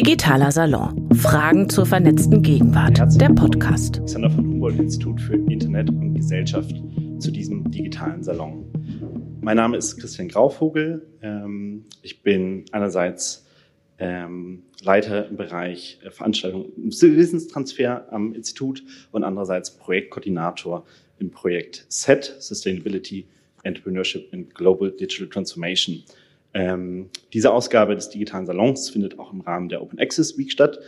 Digitaler Salon. Fragen zur vernetzten Gegenwart. Der Podcast. Alexander von Humboldt Institut für Internet und Gesellschaft zu diesem digitalen Salon. Mein Name ist Christian Grauvogel. Ähm, ich bin einerseits ähm, Leiter im Bereich äh, Veranstaltung Wissenstransfer am Institut und andererseits Projektkoordinator im Projekt SET, Sustainability, Entrepreneurship and Global Digital Transformation. Ähm, diese Ausgabe des digitalen Salons findet auch im Rahmen der Open Access Week statt.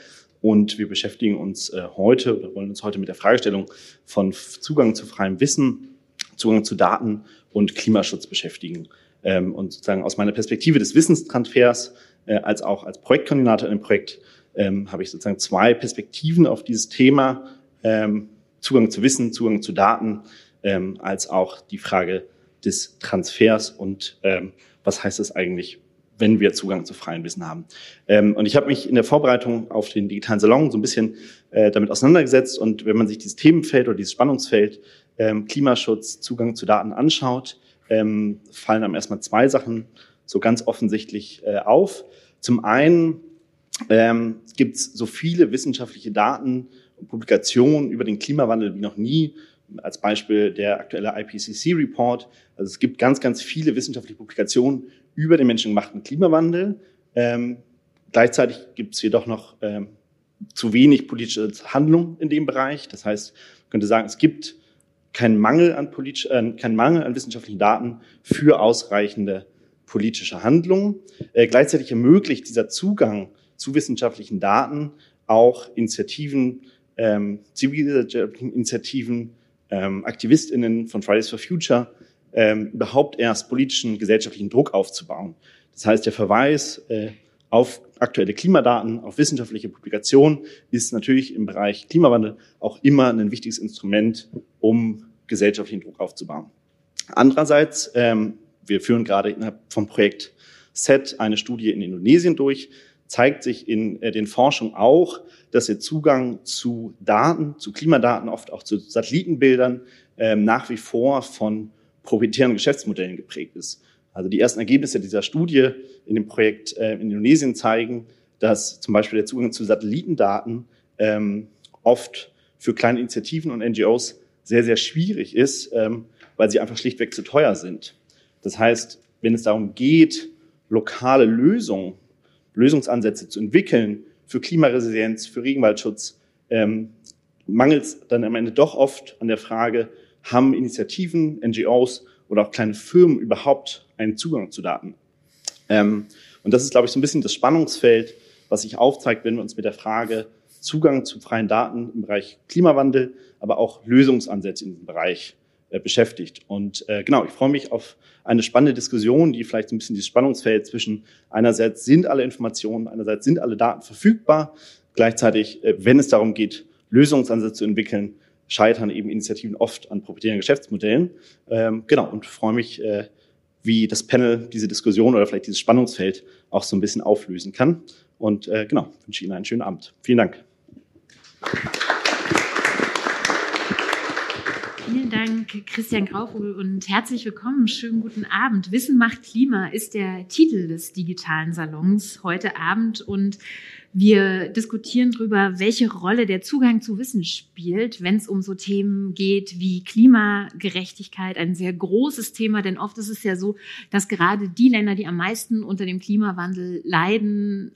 Und wir beschäftigen uns äh, heute oder wollen uns heute mit der Fragestellung von Zugang zu freiem Wissen, Zugang zu Daten und Klimaschutz beschäftigen. Ähm, und sozusagen aus meiner Perspektive des Wissenstransfers äh, als auch als Projektkoordinator in dem Projekt ähm, habe ich sozusagen zwei Perspektiven auf dieses Thema. Ähm, Zugang zu Wissen, Zugang zu Daten, ähm, als auch die Frage des Transfers und ähm, was heißt das eigentlich, wenn wir Zugang zu freiem Wissen haben. Ähm, und ich habe mich in der Vorbereitung auf den digitalen Salon so ein bisschen äh, damit auseinandergesetzt und wenn man sich dieses Themenfeld oder dieses Spannungsfeld ähm, Klimaschutz, Zugang zu Daten anschaut, ähm, fallen einem erstmal zwei Sachen so ganz offensichtlich äh, auf. Zum einen ähm, gibt es so viele wissenschaftliche Daten und Publikationen über den Klimawandel wie noch nie als Beispiel der aktuelle IPCC-Report. Also es gibt ganz, ganz viele wissenschaftliche Publikationen über den menschengemachten Klimawandel. Ähm, gleichzeitig gibt es jedoch noch ähm, zu wenig politische Handlung in dem Bereich. Das heißt, man könnte sagen, es gibt keinen Mangel an, politisch, äh, keinen Mangel an wissenschaftlichen Daten für ausreichende politische Handlung. Äh, gleichzeitig ermöglicht dieser Zugang zu wissenschaftlichen Daten auch Initiativen, ähm, zivilgesellschaftlichen Initiativen, ähm, AktivistInnen von Fridays for Future ähm, überhaupt erst politischen, gesellschaftlichen Druck aufzubauen. Das heißt, der Verweis äh, auf aktuelle Klimadaten, auf wissenschaftliche Publikationen ist natürlich im Bereich Klimawandel auch immer ein wichtiges Instrument, um gesellschaftlichen Druck aufzubauen. Andererseits, ähm, wir führen gerade innerhalb vom Projekt SET eine Studie in Indonesien durch, zeigt sich in äh, den Forschungen auch, dass der Zugang zu Daten, zu Klimadaten, oft auch zu Satellitenbildern ähm, nach wie vor von proprietären Geschäftsmodellen geprägt ist. Also die ersten Ergebnisse dieser Studie in dem Projekt äh, in Indonesien zeigen, dass zum Beispiel der Zugang zu Satellitendaten ähm, oft für kleine Initiativen und NGOs sehr, sehr schwierig ist, ähm, weil sie einfach schlichtweg zu teuer sind. Das heißt, wenn es darum geht, lokale Lösungen Lösungsansätze zu entwickeln für Klimaresilienz, für Regenwaldschutz, ähm, mangelt es dann am Ende doch oft an der Frage, haben Initiativen, NGOs oder auch kleine Firmen überhaupt einen Zugang zu Daten? Ähm, und das ist, glaube ich, so ein bisschen das Spannungsfeld, was sich aufzeigt, wenn wir uns mit der Frage Zugang zu freien Daten im Bereich Klimawandel, aber auch Lösungsansätze in diesem Bereich beschäftigt. Und äh, genau, ich freue mich auf eine spannende Diskussion, die vielleicht ein bisschen dieses Spannungsfeld zwischen einerseits sind alle Informationen, einerseits sind alle Daten verfügbar, gleichzeitig, äh, wenn es darum geht, Lösungsansätze zu entwickeln, scheitern eben Initiativen oft an proprietären Geschäftsmodellen. Ähm, genau, und freue mich, äh, wie das Panel diese Diskussion oder vielleicht dieses Spannungsfeld auch so ein bisschen auflösen kann. Und äh, genau, wünsche Ihnen einen schönen Abend. Vielen Dank. Vielen Dank, Christian Graufel, und herzlich willkommen. Schönen guten Abend. Wissen macht Klima ist der Titel des digitalen Salons heute Abend und wir diskutieren darüber, welche Rolle der Zugang zu Wissen spielt, wenn es um so Themen geht wie Klimagerechtigkeit, ein sehr großes Thema, denn oft ist es ja so, dass gerade die Länder, die am meisten unter dem Klimawandel leiden,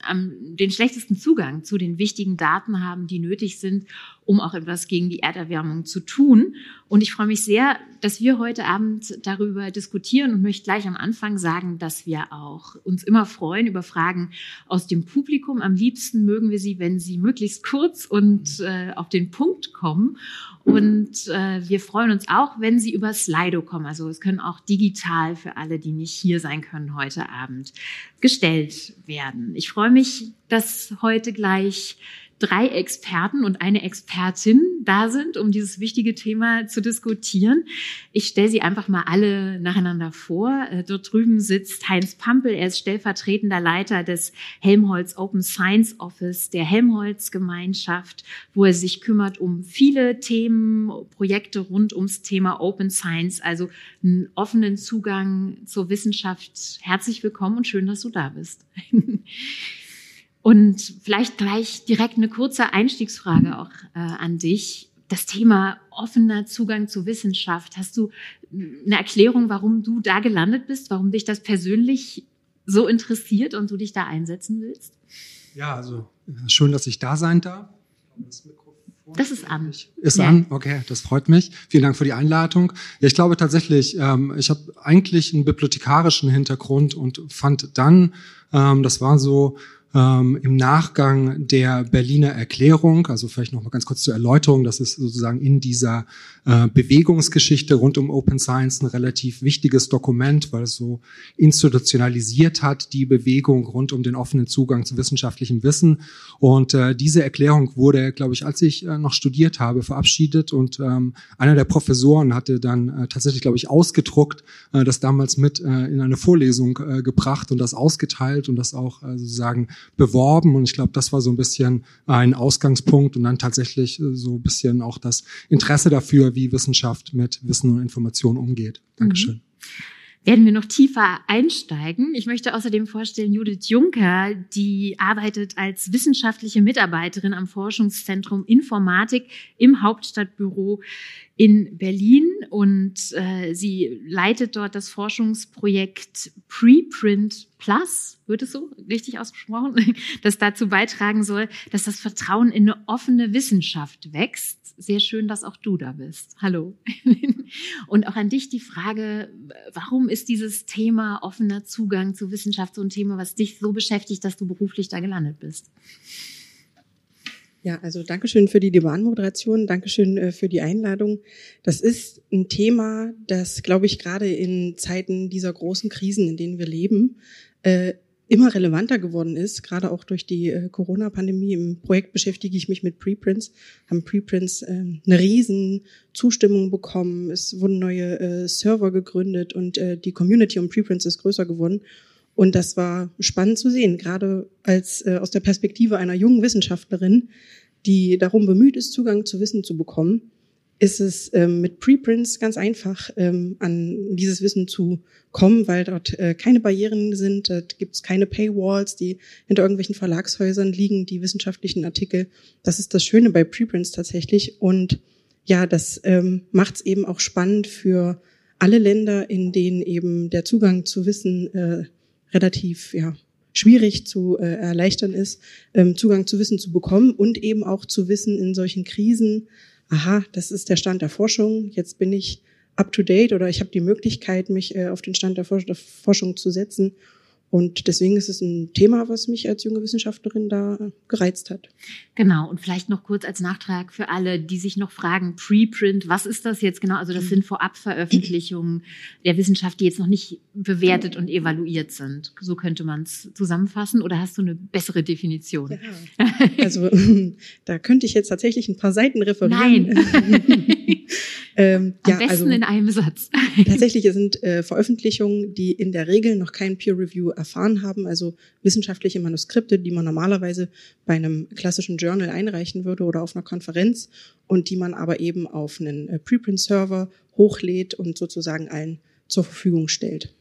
den schlechtesten Zugang zu den wichtigen Daten haben, die nötig sind, um auch etwas gegen die Erderwärmung zu tun. Und ich freue mich sehr, dass wir heute Abend darüber diskutieren und möchte gleich am Anfang sagen, dass wir auch uns immer freuen über Fragen aus dem Publikum. Am liebsten mögen wir sie, wenn sie möglichst kurz und äh, auf den Punkt kommen. Und äh, wir freuen uns auch, wenn sie über Slido kommen. Also es können auch digital für alle, die nicht hier sein können heute Abend, gestellt werden. Ich freue mich, dass heute gleich drei Experten und eine Expertin da sind, um dieses wichtige Thema zu diskutieren. Ich stelle sie einfach mal alle nacheinander vor. Äh, dort drüben sitzt Heinz Pampel. Er ist stellvertretender Leiter des Helmholtz Open Science Office der Helmholtz Gemeinschaft, wo er sich kümmert um viele Themen, Projekte rund ums Thema Open Science, also einen offenen Zugang zur Wissenschaft. Herzlich willkommen und schön, dass du da bist. Und vielleicht gleich direkt eine kurze Einstiegsfrage auch äh, an dich. Das Thema offener Zugang zu Wissenschaft. Hast du eine Erklärung, warum du da gelandet bist, warum dich das persönlich so interessiert und du dich da einsetzen willst? Ja, also schön, dass ich da sein darf. Das das ist an. Ist ja. an, okay, das freut mich. Vielen Dank für die Einladung. Ja, ich glaube tatsächlich, ähm, ich habe eigentlich einen bibliothekarischen Hintergrund und fand dann, ähm, das war so ähm, im Nachgang der Berliner Erklärung, also vielleicht noch mal ganz kurz zur Erläuterung, das ist sozusagen in dieser äh, Bewegungsgeschichte rund um Open Science ein relativ wichtiges Dokument, weil es so institutionalisiert hat, die Bewegung rund um den offenen Zugang zu wissenschaftlichem Wissen. Und äh, diese Erklärung wurde, glaube ich, als ich äh, noch studiert habe, verabschiedet und ähm, einer der Professoren hatte dann äh, tatsächlich, glaube ich, ausgedruckt, äh, das damals mit äh, in eine Vorlesung äh, gebracht und das ausgeteilt und das auch äh, sozusagen beworben. Und ich glaube, das war so ein bisschen ein Ausgangspunkt und dann tatsächlich äh, so ein bisschen auch das Interesse dafür, wie Wissenschaft mit Wissen und Information umgeht. Dankeschön. Mhm werden wir noch tiefer einsteigen. Ich möchte außerdem vorstellen Judith Juncker, die arbeitet als wissenschaftliche Mitarbeiterin am Forschungszentrum Informatik im Hauptstadtbüro in Berlin und äh, sie leitet dort das Forschungsprojekt Preprint Plus, wird es so richtig ausgesprochen, das dazu beitragen soll, dass das Vertrauen in eine offene Wissenschaft wächst sehr schön, dass auch du da bist. Hallo. Und auch an dich die Frage, warum ist dieses Thema offener Zugang zu Wissenschaft so ein Thema, was dich so beschäftigt, dass du beruflich da gelandet bist? Ja, also Dankeschön für die Debatenmoderation, Dankeschön äh, für die Einladung. Das ist ein Thema, das, glaube ich, gerade in Zeiten dieser großen Krisen, in denen wir leben, äh, immer relevanter geworden ist, gerade auch durch die äh, Corona-Pandemie. Im Projekt beschäftige ich mich mit Preprints, haben Preprints eine riesen Zustimmung bekommen. Es wurden neue Server gegründet und die Community um Preprints ist größer geworden. Und das war spannend zu sehen, gerade als äh, aus der Perspektive einer jungen Wissenschaftlerin, die darum bemüht ist, Zugang zu Wissen zu bekommen ist es ähm, mit Preprints ganz einfach, ähm, an dieses Wissen zu kommen, weil dort äh, keine Barrieren sind, dort gibt es keine Paywalls, die hinter irgendwelchen Verlagshäusern liegen, die wissenschaftlichen Artikel. Das ist das Schöne bei Preprints tatsächlich. Und ja, das ähm, macht es eben auch spannend für alle Länder, in denen eben der Zugang zu Wissen äh, relativ ja, schwierig zu äh, erleichtern ist, ähm, Zugang zu Wissen zu bekommen und eben auch zu Wissen in solchen Krisen, aha, das ist der Stand der Forschung, jetzt bin ich up to date oder ich habe die Möglichkeit, mich äh, auf den Stand der Forschung zu setzen und deswegen ist es ein Thema, was mich als junge Wissenschaftlerin da gereizt hat. Genau. Und vielleicht noch kurz als Nachtrag für alle, die sich noch fragen, Preprint, was ist das jetzt genau? Also das sind Vorabveröffentlichungen der Wissenschaft, die jetzt noch nicht bewertet und evaluiert sind. So könnte man es zusammenfassen. Oder hast du eine bessere Definition? Ja. Also da könnte ich jetzt tatsächlich ein paar Seiten referieren. Nein. ähm, Am ja, besten also, in einem Satz. tatsächlich sind äh, Veröffentlichungen, die in der Regel noch kein Peer Review erfahren haben, also wissenschaftliche Manuskripte, die man normalerweise bei einem klassischen Journal einreichen würde oder auf einer Konferenz und die man aber eben auf einen äh, Preprint-Server hochlädt und sozusagen allen zur Verfügung stellt.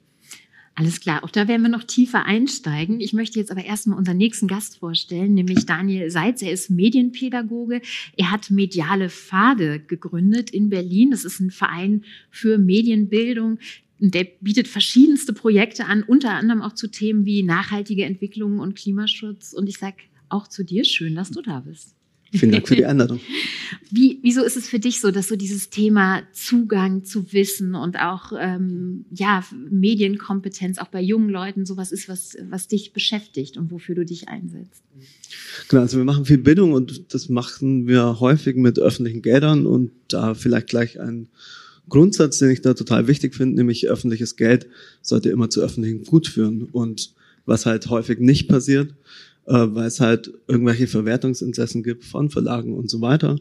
Alles klar, auch da werden wir noch tiefer einsteigen. Ich möchte jetzt aber erstmal unseren nächsten Gast vorstellen, nämlich Daniel Seitz. Er ist Medienpädagoge. Er hat Mediale Pfade gegründet in Berlin. Das ist ein Verein für Medienbildung, der bietet verschiedenste Projekte an, unter anderem auch zu Themen wie nachhaltige Entwicklung und Klimaschutz. Und ich sage auch zu dir, schön, dass du da bist. Vielen Dank für die Einladung. Wie, wieso ist es für dich so, dass so dieses Thema Zugang zu Wissen und auch ähm, ja, Medienkompetenz auch bei jungen Leuten sowas ist, was, was dich beschäftigt und wofür du dich einsetzt? Genau, also wir machen viel Bildung und das machen wir häufig mit öffentlichen Geldern und da vielleicht gleich ein Grundsatz, den ich da total wichtig finde, nämlich öffentliches Geld sollte immer zu öffentlichem Gut führen. Und was halt häufig nicht passiert, weil es halt irgendwelche Verwertungsinteressen gibt von Verlagen und so weiter.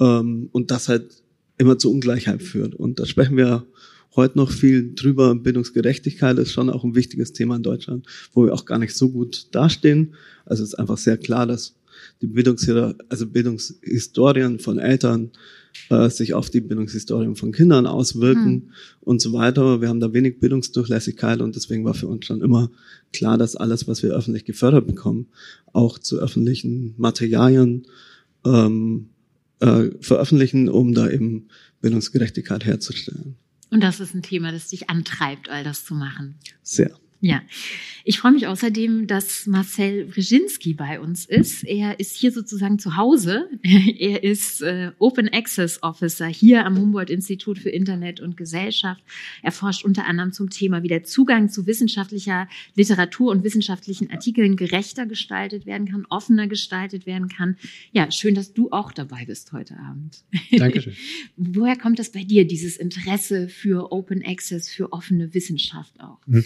Ähm, und das halt immer zu Ungleichheit führt. Und da sprechen wir heute noch viel drüber. Bildungsgerechtigkeit ist schon auch ein wichtiges Thema in Deutschland, wo wir auch gar nicht so gut dastehen. Also es ist einfach sehr klar, dass die Bildungs also Bildungshistorien von Eltern äh, sich auf die Bildungshistorien von Kindern auswirken hm. und so weiter. Wir haben da wenig Bildungsdurchlässigkeit und deswegen war für uns schon immer klar, dass alles, was wir öffentlich gefördert bekommen, auch zu öffentlichen Materialien ähm, äh, veröffentlichen, um da eben Bildungsgerechtigkeit herzustellen. Und das ist ein Thema, das dich antreibt, all das zu machen. Sehr. Ja, ich freue mich außerdem, dass Marcel Brzezinski bei uns ist. Er ist hier sozusagen zu Hause. Er ist äh, Open Access Officer hier am Humboldt-Institut für Internet und Gesellschaft. Er forscht unter anderem zum Thema, wie der Zugang zu wissenschaftlicher Literatur und wissenschaftlichen Artikeln gerechter gestaltet werden kann, offener gestaltet werden kann. Ja, schön, dass du auch dabei bist heute Abend. Dankeschön. Woher kommt das bei dir, dieses Interesse für Open Access, für offene Wissenschaft auch? Mhm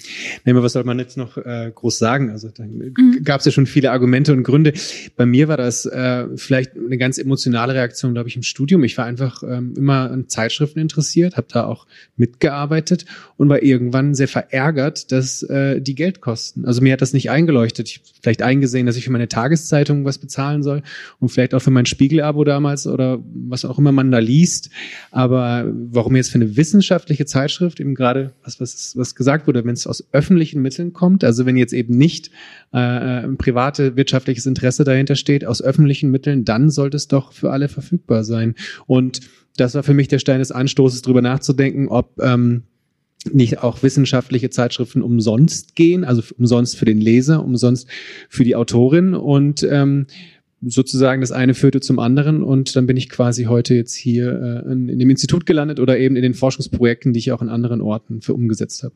was soll man jetzt noch äh, groß sagen? Also da mhm. gab es ja schon viele Argumente und Gründe. Bei mir war das äh, vielleicht eine ganz emotionale Reaktion, glaube ich, im Studium. Ich war einfach ähm, immer an Zeitschriften interessiert, habe da auch mitgearbeitet und war irgendwann sehr verärgert, dass äh, die Geld kosten. Also mir hat das nicht eingeleuchtet. Ich vielleicht eingesehen, dass ich für meine Tageszeitung was bezahlen soll und vielleicht auch für mein Spiegel-Abo damals oder was auch immer man da liest. Aber warum jetzt für eine wissenschaftliche Zeitschrift eben gerade was was was gesagt wurde, wenn es aus öffentlichen öffentlichen Mitteln kommt, also wenn jetzt eben nicht äh, ein private wirtschaftliches Interesse dahinter steht, aus öffentlichen Mitteln, dann sollte es doch für alle verfügbar sein. Und das war für mich der Stein des Anstoßes, darüber nachzudenken, ob ähm, nicht auch wissenschaftliche Zeitschriften umsonst gehen, also umsonst für den Leser, umsonst für die Autorin und ähm, sozusagen das eine führte zum anderen und dann bin ich quasi heute jetzt hier äh, in, in dem Institut gelandet oder eben in den Forschungsprojekten, die ich auch in anderen Orten für umgesetzt habe.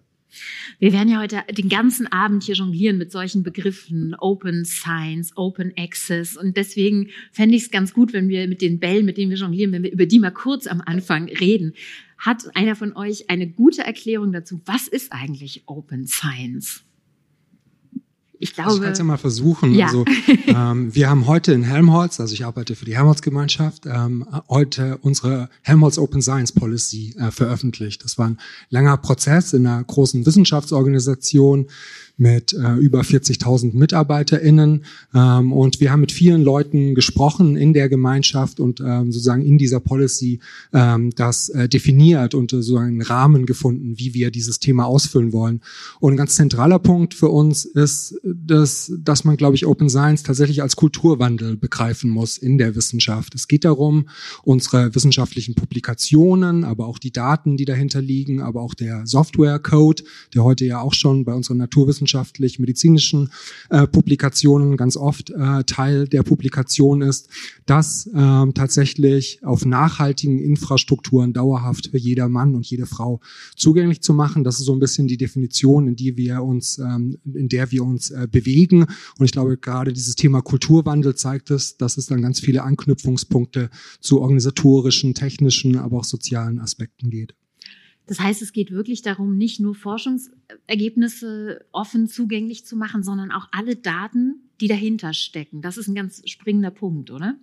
Wir werden ja heute den ganzen Abend hier jonglieren mit solchen Begriffen, Open Science, Open Access. Und deswegen fände ich es ganz gut, wenn wir mit den Bällen, mit denen wir jonglieren, wenn wir über die mal kurz am Anfang reden. Hat einer von euch eine gute Erklärung dazu? Was ist eigentlich Open Science? Ich glaube. Also ich kann es ja mal versuchen. Ja. Also, ähm, wir haben heute in Helmholtz, also ich arbeite für die Helmholtz-Gemeinschaft, ähm, heute unsere Helmholtz Open Science Policy äh, veröffentlicht. Das war ein langer Prozess in einer großen Wissenschaftsorganisation mit äh, über 40.000 MitarbeiterInnen. Ähm, und wir haben mit vielen Leuten gesprochen in der Gemeinschaft und ähm, sozusagen in dieser Policy ähm, das äh, definiert und äh, so einen Rahmen gefunden, wie wir dieses Thema ausfüllen wollen. Und ein ganz zentraler Punkt für uns ist, dass, dass man, glaube ich, Open Science tatsächlich als Kulturwandel begreifen muss in der Wissenschaft. Es geht darum, unsere wissenschaftlichen Publikationen, aber auch die Daten, die dahinter liegen, aber auch der Software-Code, der heute ja auch schon bei unseren Naturwissenschaften wissenschaftlich-medizinischen äh, Publikationen ganz oft äh, Teil der Publikation ist, das ähm, tatsächlich auf nachhaltigen Infrastrukturen dauerhaft für jeder Mann und jede Frau zugänglich zu machen. Das ist so ein bisschen die Definition, in die wir uns, ähm, in der wir uns äh, bewegen. Und ich glaube, gerade dieses Thema Kulturwandel zeigt es, dass es dann ganz viele Anknüpfungspunkte zu organisatorischen, technischen, aber auch sozialen Aspekten geht. Das heißt, es geht wirklich darum, nicht nur Forschungsergebnisse offen zugänglich zu machen, sondern auch alle Daten, die dahinter stecken. Das ist ein ganz springender Punkt, oder?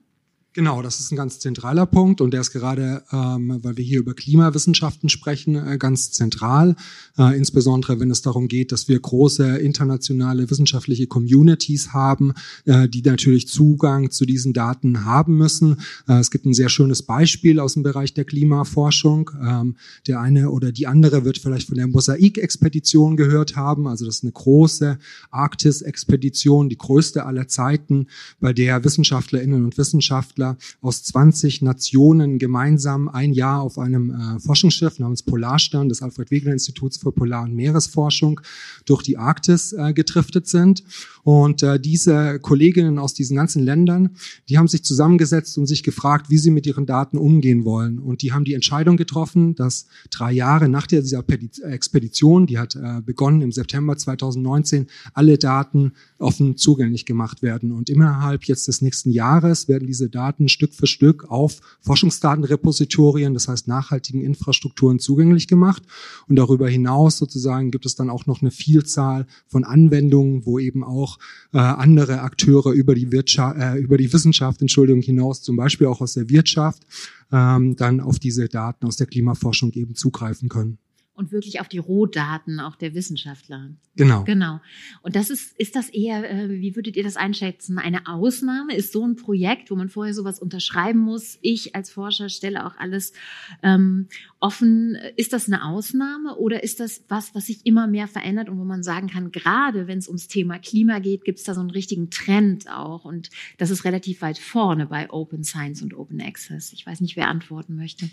Genau, das ist ein ganz zentraler Punkt und der ist gerade, ähm, weil wir hier über Klimawissenschaften sprechen, äh, ganz zentral. Äh, insbesondere wenn es darum geht, dass wir große internationale wissenschaftliche Communities haben, äh, die natürlich Zugang zu diesen Daten haben müssen. Äh, es gibt ein sehr schönes Beispiel aus dem Bereich der Klimaforschung. Ähm, der eine oder die andere wird vielleicht von der Mosaik-Expedition gehört haben. Also das ist eine große Arktis-Expedition, die größte aller Zeiten, bei der Wissenschaftlerinnen und Wissenschaftler Wissenschaftler aus 20 Nationen gemeinsam ein Jahr auf einem äh, Forschungsschiff namens Polarstern des Alfred Wegener Instituts für Polar- und Meeresforschung durch die Arktis äh, getriftet sind. Und äh, diese Kolleginnen aus diesen ganzen Ländern, die haben sich zusammengesetzt und sich gefragt, wie sie mit ihren Daten umgehen wollen. Und die haben die Entscheidung getroffen, dass drei Jahre nach dieser Expedition, die hat äh, begonnen im September 2019, alle Daten offen zugänglich gemacht werden. Und innerhalb jetzt des nächsten Jahres werden diese Daten Stück für Stück auf Forschungsdatenrepositorien, das heißt nachhaltigen Infrastrukturen zugänglich gemacht. Und darüber hinaus sozusagen gibt es dann auch noch eine Vielzahl von Anwendungen, wo eben auch äh, andere Akteure über die Wirtschaft, äh, über die Wissenschaft, Entschuldigung, hinaus, zum Beispiel auch aus der Wirtschaft, ähm, dann auf diese Daten aus der Klimaforschung eben zugreifen können. Und wirklich auf die Rohdaten auch der Wissenschaftler. Genau. Genau. Und das ist, ist das eher, äh, wie würdet ihr das einschätzen? Eine Ausnahme? Ist so ein Projekt, wo man vorher sowas unterschreiben muss? Ich als Forscher stelle auch alles ähm, offen. Ist das eine Ausnahme oder ist das was, was sich immer mehr verändert und wo man sagen kann, gerade wenn es ums Thema Klima geht, gibt es da so einen richtigen Trend auch und das ist relativ weit vorne bei Open Science und Open Access. Ich weiß nicht, wer antworten möchte.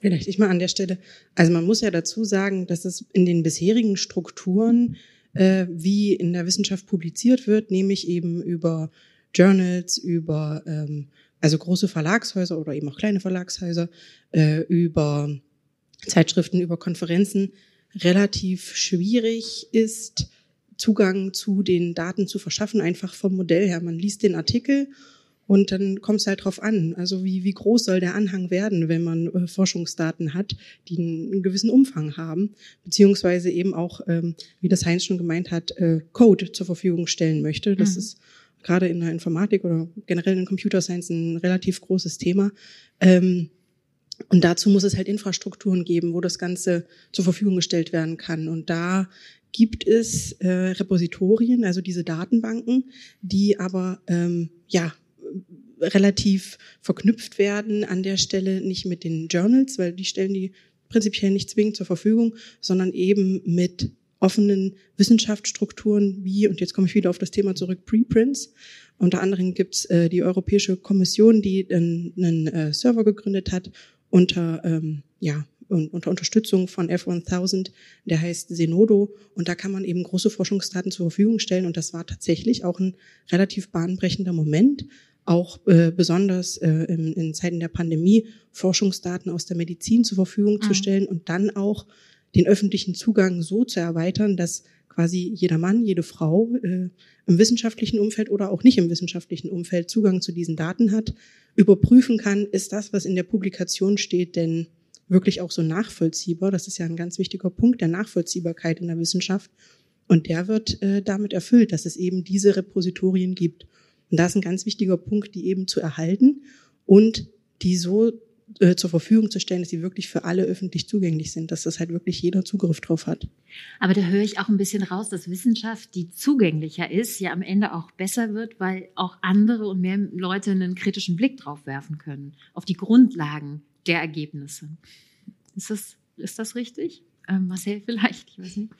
Vielleicht ich mal an der Stelle. Also man muss ja dazu sagen, dass es in den bisherigen Strukturen, äh, wie in der Wissenschaft publiziert wird, nämlich eben über Journals, über ähm, also große Verlagshäuser oder eben auch kleine Verlagshäuser, äh, über Zeitschriften, über Konferenzen, relativ schwierig ist, Zugang zu den Daten zu verschaffen, einfach vom Modell her. Man liest den Artikel und dann kommt es halt drauf an. Also wie, wie groß soll der Anhang werden, wenn man äh, Forschungsdaten hat, die einen, einen, gewissen Umfang haben, beziehungsweise eben auch, ähm, wie das Heinz schon gemeint hat, äh, Code zur Verfügung stellen möchte. Das mhm. ist gerade in der Informatik oder generell in Computer Science ein relativ großes Thema. Ähm, und dazu muss es halt Infrastrukturen geben, wo das Ganze zur Verfügung gestellt werden kann. Und da gibt es äh, Repositorien, also diese Datenbanken, die aber ähm, ja relativ verknüpft werden an der Stelle nicht mit den Journals, weil die stellen die prinzipiell nicht zwingend zur Verfügung, sondern eben mit offenen Wissenschaftsstrukturen wie, und jetzt komme ich wieder auf das Thema zurück, Preprints. Unter anderem gibt's äh, die Europäische Kommission, die einen, einen äh, Server gegründet hat unter, ähm, ja, unter Unterstützung von F1000, der heißt Zenodo. Und da kann man eben große Forschungsdaten zur Verfügung stellen. Und das war tatsächlich auch ein relativ bahnbrechender Moment, auch äh, besonders äh, in, in Zeiten der Pandemie Forschungsdaten aus der Medizin zur Verfügung mhm. zu stellen und dann auch den öffentlichen Zugang so zu erweitern, dass quasi jeder Mann, jede Frau äh, im wissenschaftlichen Umfeld oder auch nicht im wissenschaftlichen Umfeld Zugang zu diesen Daten hat, überprüfen kann, ist das, was in der Publikation steht, denn wirklich auch so nachvollziehbar. Das ist ja ein ganz wichtiger Punkt der Nachvollziehbarkeit in der Wissenschaft. Und der wird äh, damit erfüllt, dass es eben diese Repositorien gibt. Und da ist ein ganz wichtiger Punkt, die eben zu erhalten und die so äh, zur Verfügung zu stellen, dass sie wirklich für alle öffentlich zugänglich sind, dass das halt wirklich jeder Zugriff drauf hat. Aber da höre ich auch ein bisschen raus, dass Wissenschaft, die zugänglicher ist, ja am Ende auch besser wird, weil auch andere und mehr Leute einen kritischen Blick drauf werfen können, auf die Grundlagen der Ergebnisse. Ist das, ist das richtig? Ähm, Marcel vielleicht, ich weiß nicht.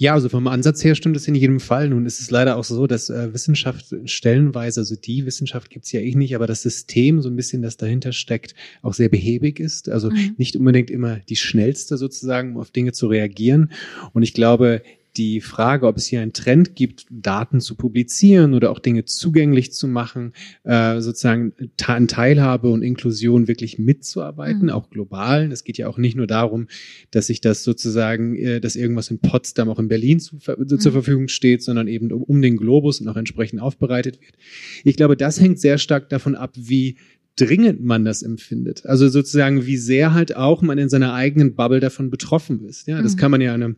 Ja, also vom Ansatz her stimmt es in jedem Fall. Nun ist es leider auch so, dass äh, Wissenschaft stellenweise, also die Wissenschaft gibt's ja eh nicht, aber das System, so ein bisschen, das dahinter steckt, auch sehr behäbig ist. Also mhm. nicht unbedingt immer die schnellste sozusagen, um auf Dinge zu reagieren. Und ich glaube, die Frage, ob es hier einen Trend gibt, Daten zu publizieren oder auch Dinge zugänglich zu machen, äh, sozusagen an Teilhabe und Inklusion wirklich mitzuarbeiten, mhm. auch global. Es geht ja auch nicht nur darum, dass sich das sozusagen, äh, dass irgendwas in Potsdam auch in Berlin zu, mhm. zur Verfügung steht, sondern eben um, um den Globus und auch entsprechend aufbereitet wird. Ich glaube, das hängt sehr stark davon ab, wie dringend man das empfindet. Also sozusagen, wie sehr halt auch man in seiner eigenen Bubble davon betroffen ist. Ja, das mhm. kann man ja eine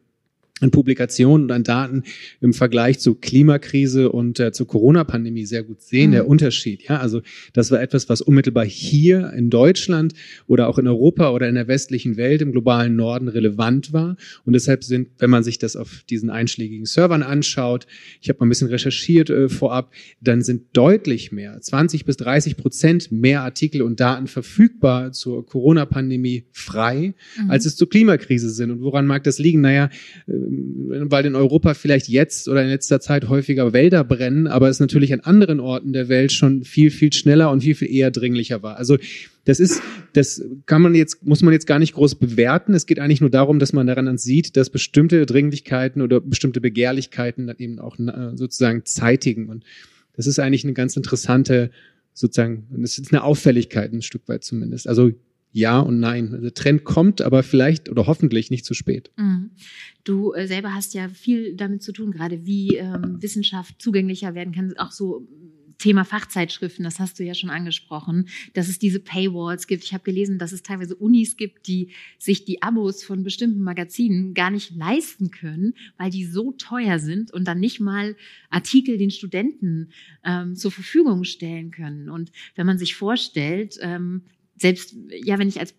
an Publikationen und an Daten im Vergleich zu Klimakrise und äh, zur Corona-Pandemie sehr gut sehen, mhm. der Unterschied. Ja, also das war etwas, was unmittelbar hier in Deutschland oder auch in Europa oder in der westlichen Welt im globalen Norden relevant war. Und deshalb sind, wenn man sich das auf diesen einschlägigen Servern anschaut, ich habe mal ein bisschen recherchiert äh, vorab, dann sind deutlich mehr, 20 bis 30 Prozent mehr Artikel und Daten verfügbar zur Corona-Pandemie frei, mhm. als es zur Klimakrise sind. Und woran mag das liegen? Naja, äh, weil in Europa vielleicht jetzt oder in letzter Zeit häufiger Wälder brennen, aber es natürlich an anderen Orten der Welt schon viel, viel schneller und viel, viel eher dringlicher war. Also das ist, das kann man jetzt, muss man jetzt gar nicht groß bewerten. Es geht eigentlich nur darum, dass man daran sieht, dass bestimmte Dringlichkeiten oder bestimmte Begehrlichkeiten dann eben auch äh, sozusagen zeitigen. Und das ist eigentlich eine ganz interessante, sozusagen, das ist eine Auffälligkeit ein Stück weit zumindest. Also ja und nein. Der Trend kommt, aber vielleicht oder hoffentlich nicht zu spät. Mhm. Du äh, selber hast ja viel damit zu tun, gerade wie ähm, Wissenschaft zugänglicher werden kann, auch so Thema Fachzeitschriften, das hast du ja schon angesprochen, dass es diese Paywalls gibt. Ich habe gelesen, dass es teilweise Unis gibt, die sich die Abos von bestimmten Magazinen gar nicht leisten können, weil die so teuer sind und dann nicht mal Artikel den Studenten ähm, zur Verfügung stellen können. Und wenn man sich vorstellt, ähm, selbst ja, wenn ich als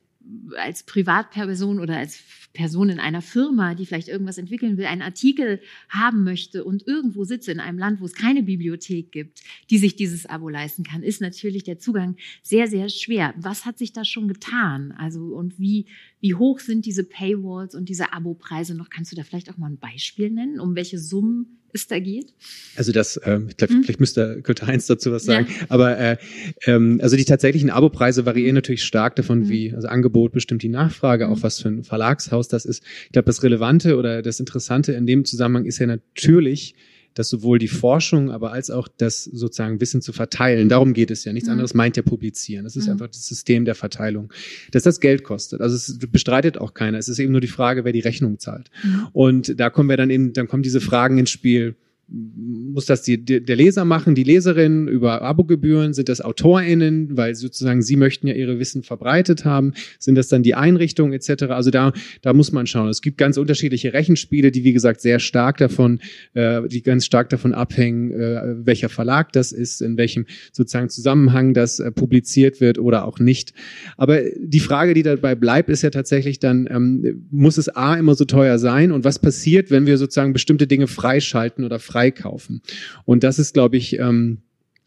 als Privatperson oder als Person in einer Firma, die vielleicht irgendwas entwickeln will, einen Artikel haben möchte und irgendwo sitze in einem Land, wo es keine Bibliothek gibt, die sich dieses Abo leisten kann, ist natürlich der Zugang sehr, sehr schwer. Was hat sich da schon getan? Also, und wie, wie hoch sind diese Paywalls und diese Abopreise noch? Kannst du da vielleicht auch mal ein Beispiel nennen, um welche Summen es da geht? Also das, ähm, ich glaube, hm. vielleicht müsste Köter Heinz dazu was sagen. Ja. Aber äh, ähm, also die tatsächlichen Abopreise variieren natürlich stark davon, hm. wie also Angebot bestimmt die Nachfrage, hm. auch was für ein Verlagshaus das ist. Ich glaube, das Relevante oder das Interessante in dem Zusammenhang ist ja natürlich, dass sowohl die Forschung, aber als auch das sozusagen Wissen zu verteilen, darum geht es ja. Nichts mhm. anderes meint ja publizieren. Das ist mhm. einfach das System der Verteilung, dass das Geld kostet. Also es bestreitet auch keiner. Es ist eben nur die Frage, wer die Rechnung zahlt. Mhm. Und da kommen wir dann eben, dann kommen diese Fragen ins Spiel muss das die, der Leser machen, die Leserin über Abogebühren? Sind das AutorInnen, weil sozusagen sie möchten ja ihre Wissen verbreitet haben? Sind das dann die Einrichtungen etc.? Also da, da muss man schauen. Es gibt ganz unterschiedliche Rechenspiele, die wie gesagt sehr stark davon, äh, die ganz stark davon abhängen, äh, welcher Verlag das ist, in welchem sozusagen Zusammenhang das äh, publiziert wird oder auch nicht. Aber die Frage, die dabei bleibt, ist ja tatsächlich dann, ähm, muss es A immer so teuer sein? Und was passiert, wenn wir sozusagen bestimmte Dinge freischalten oder frei freikaufen. Und das ist, glaube ich, ähm,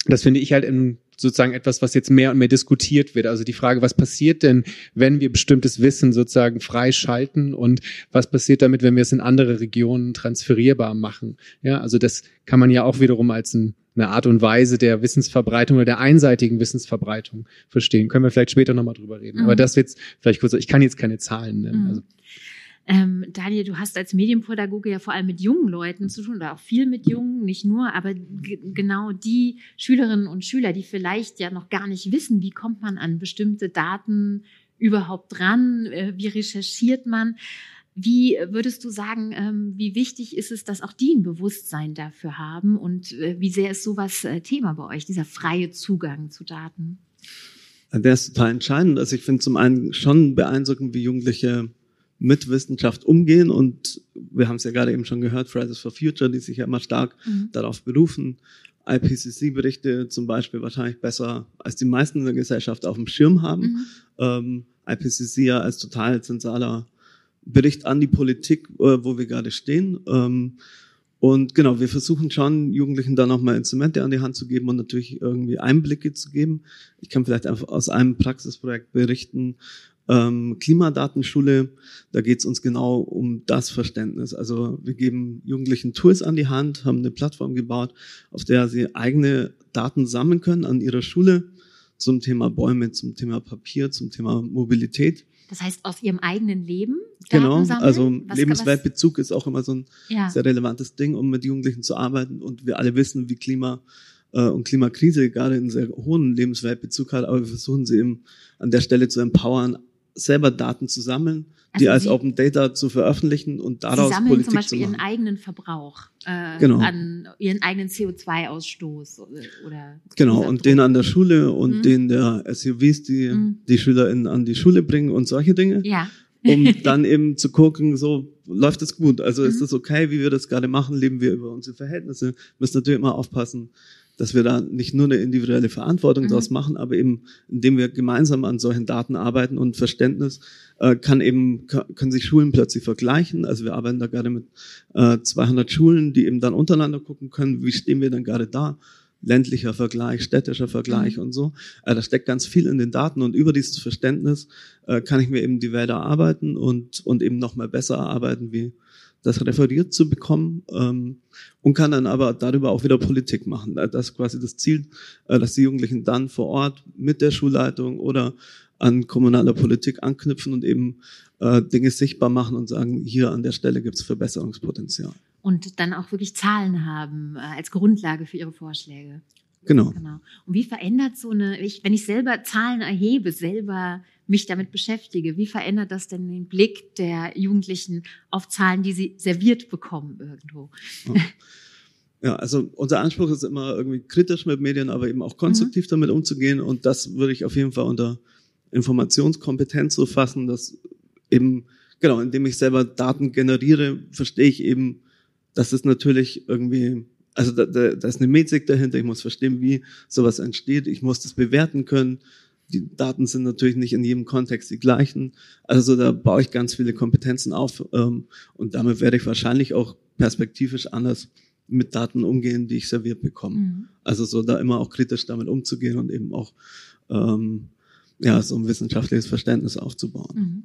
das finde ich halt in sozusagen etwas, was jetzt mehr und mehr diskutiert wird. Also die Frage, was passiert denn, wenn wir bestimmtes Wissen sozusagen freischalten und was passiert damit, wenn wir es in andere Regionen transferierbar machen? Ja, also das kann man ja auch wiederum als ein, eine Art und Weise der Wissensverbreitung oder der einseitigen Wissensverbreitung verstehen. Können wir vielleicht später nochmal drüber reden. Mhm. Aber das jetzt vielleicht kurz, ich kann jetzt keine Zahlen nennen. Mhm. Also. Ähm, Daniel, du hast als Medienpädagoge ja vor allem mit jungen Leuten zu tun oder auch viel mit Jungen, nicht nur, aber genau die Schülerinnen und Schüler, die vielleicht ja noch gar nicht wissen, wie kommt man an bestimmte Daten überhaupt dran, äh, wie recherchiert man. Wie würdest du sagen, ähm, wie wichtig ist es, dass auch die ein Bewusstsein dafür haben und äh, wie sehr ist sowas äh, Thema bei euch, dieser freie Zugang zu Daten? Der ist total entscheidend. Also ich finde zum einen schon beeindruckend, wie Jugendliche mit Wissenschaft umgehen. Und wir haben es ja gerade eben schon gehört, Fridays for Future, die sich ja immer stark mhm. darauf berufen. IPCC-Berichte zum Beispiel wahrscheinlich besser als die meisten in der Gesellschaft auf dem Schirm haben. Mhm. Ähm, IPCC ja als total zentraler Bericht an die Politik, äh, wo wir gerade stehen. Ähm, und genau, wir versuchen schon, Jugendlichen da nochmal Instrumente an die Hand zu geben und natürlich irgendwie Einblicke zu geben. Ich kann vielleicht einfach aus einem Praxisprojekt berichten, ähm, Klimadatenschule, da geht es uns genau um das Verständnis. Also wir geben Jugendlichen Tools an die Hand, haben eine Plattform gebaut, auf der sie eigene Daten sammeln können an ihrer Schule zum Thema Bäume, zum Thema Papier, zum Thema Mobilität. Das heißt, aus ihrem eigenen Leben? Daten genau, sammeln? also was, Lebensweltbezug ist auch immer so ein ja. sehr relevantes Ding, um mit Jugendlichen zu arbeiten. Und wir alle wissen, wie Klima äh, und Klimakrise gerade einen sehr hohen Lebensweltbezug hat, aber wir versuchen sie eben an der Stelle zu empowern, selber Daten zu sammeln, also die als Open Data zu veröffentlichen und daraus Sie sammeln Politik zum Beispiel ihren eigenen Verbrauch äh, genau. an ihren eigenen CO2-Ausstoß oder genau und den an der Schule und mhm. den der SUVs, die mhm. die SchülerInnen an die Schule bringen und solche Dinge. Ja. um dann eben zu gucken, so läuft es gut. Also mhm. ist das okay, wie wir das gerade machen? Leben wir über unsere Verhältnisse? Müssen natürlich immer aufpassen, dass wir da nicht nur eine individuelle Verantwortung mhm. daraus machen, aber eben, indem wir gemeinsam an solchen Daten arbeiten und Verständnis, äh, kann eben, können sich Schulen plötzlich vergleichen. Also wir arbeiten da gerade mit äh, 200 Schulen, die eben dann untereinander gucken können, wie stehen wir denn gerade da? ländlicher Vergleich, städtischer Vergleich mhm. und so. Äh, da steckt ganz viel in den Daten und über dieses Verständnis äh, kann ich mir eben die Wälder arbeiten und, und eben noch mal besser arbeiten, wie, das referiert zu bekommen ähm, und kann dann aber darüber auch wieder Politik machen. Das ist quasi das Ziel, äh, dass die Jugendlichen dann vor Ort mit der Schulleitung oder an kommunaler Politik anknüpfen und eben äh, Dinge sichtbar machen und sagen, hier an der Stelle gibt es Verbesserungspotenzial. Und dann auch wirklich Zahlen haben äh, als Grundlage für ihre Vorschläge. Genau. genau. Und wie verändert so eine, wenn ich selber Zahlen erhebe, selber mich damit beschäftige, wie verändert das denn den Blick der Jugendlichen auf Zahlen, die sie serviert bekommen irgendwo? Ja. also unser Anspruch ist immer irgendwie kritisch mit Medien, aber eben auch konstruktiv mhm. damit umzugehen. Und das würde ich auf jeden Fall unter Informationskompetenz so fassen, dass eben, genau, indem ich selber Daten generiere, verstehe ich eben, dass es natürlich irgendwie also da, da, da ist eine Metrik dahinter, ich muss verstehen, wie sowas entsteht, ich muss das bewerten können, Die Daten sind natürlich nicht in jedem Kontext die gleichen. Also da baue ich ganz viele Kompetenzen auf ähm, und damit werde ich wahrscheinlich auch perspektivisch anders mit Daten umgehen, die ich serviert bekomme. Mhm. Also so da immer auch kritisch damit umzugehen und eben auch ähm, ja, so ein wissenschaftliches Verständnis aufzubauen. Mhm.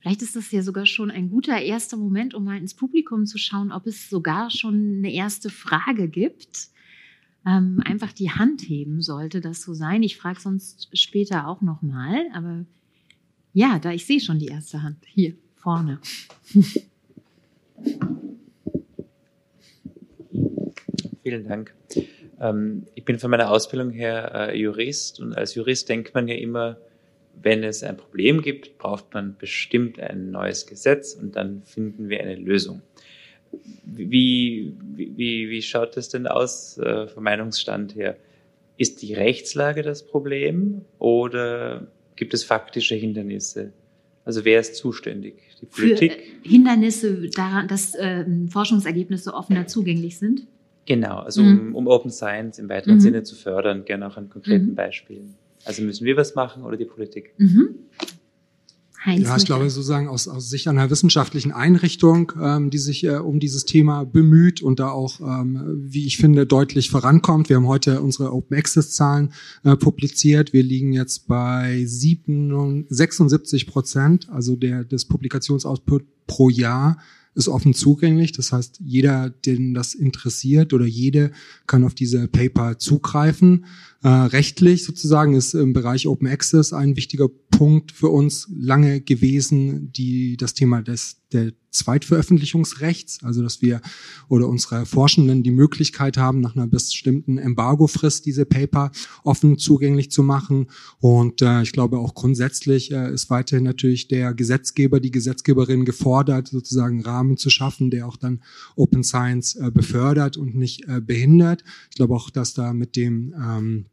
Vielleicht ist das ja sogar schon ein guter erster Moment, um mal ins Publikum zu schauen, ob es sogar schon eine erste Frage gibt. Ähm, einfach die Hand heben sollte das so sein. Ich frage sonst später auch nochmal, aber ja, da ich sehe schon die erste Hand hier vorne. Vielen Dank. Ähm, ich bin von meiner Ausbildung her äh, Jurist und als Jurist denkt man ja immer, wenn es ein Problem gibt, braucht man bestimmt ein neues Gesetz und dann finden wir eine Lösung. Wie, wie, wie schaut das denn aus äh, vom Meinungsstand her? Ist die Rechtslage das Problem oder gibt es faktische Hindernisse? Also wer ist zuständig? Die Politik? Für Hindernisse daran, dass äh, Forschungsergebnisse offener zugänglich sind? Genau, also mhm. um, um Open Science im weiteren mhm. Sinne zu fördern, gerne auch an konkreten mhm. Beispielen. Also müssen wir was machen oder die Politik? Mhm. Heinz ja, ich glaube sozusagen aus, aus Sicht einer wissenschaftlichen Einrichtung, ähm, die sich äh, um dieses Thema bemüht und da auch, ähm, wie ich finde, deutlich vorankommt. Wir haben heute unsere Open Access Zahlen äh, publiziert. Wir liegen jetzt bei 7, 76 Prozent, also der des Publikationsoutput pro Jahr ist offen zugänglich. Das heißt, jeder, den das interessiert oder jede kann auf diese Paper zugreifen. Äh, rechtlich sozusagen ist im Bereich Open Access ein wichtiger Punkt für uns lange gewesen, die das Thema des der Zweitveröffentlichungsrechts, also dass wir oder unsere Forschenden die Möglichkeit haben, nach einer bestimmten Embargofrist diese Paper offen zugänglich zu machen. Und äh, ich glaube auch grundsätzlich äh, ist weiterhin natürlich der Gesetzgeber, die Gesetzgeberin gefordert, sozusagen Rahmen zu schaffen, der auch dann Open Science äh, befördert und nicht äh, behindert. Ich glaube auch, dass da mit dem ähm,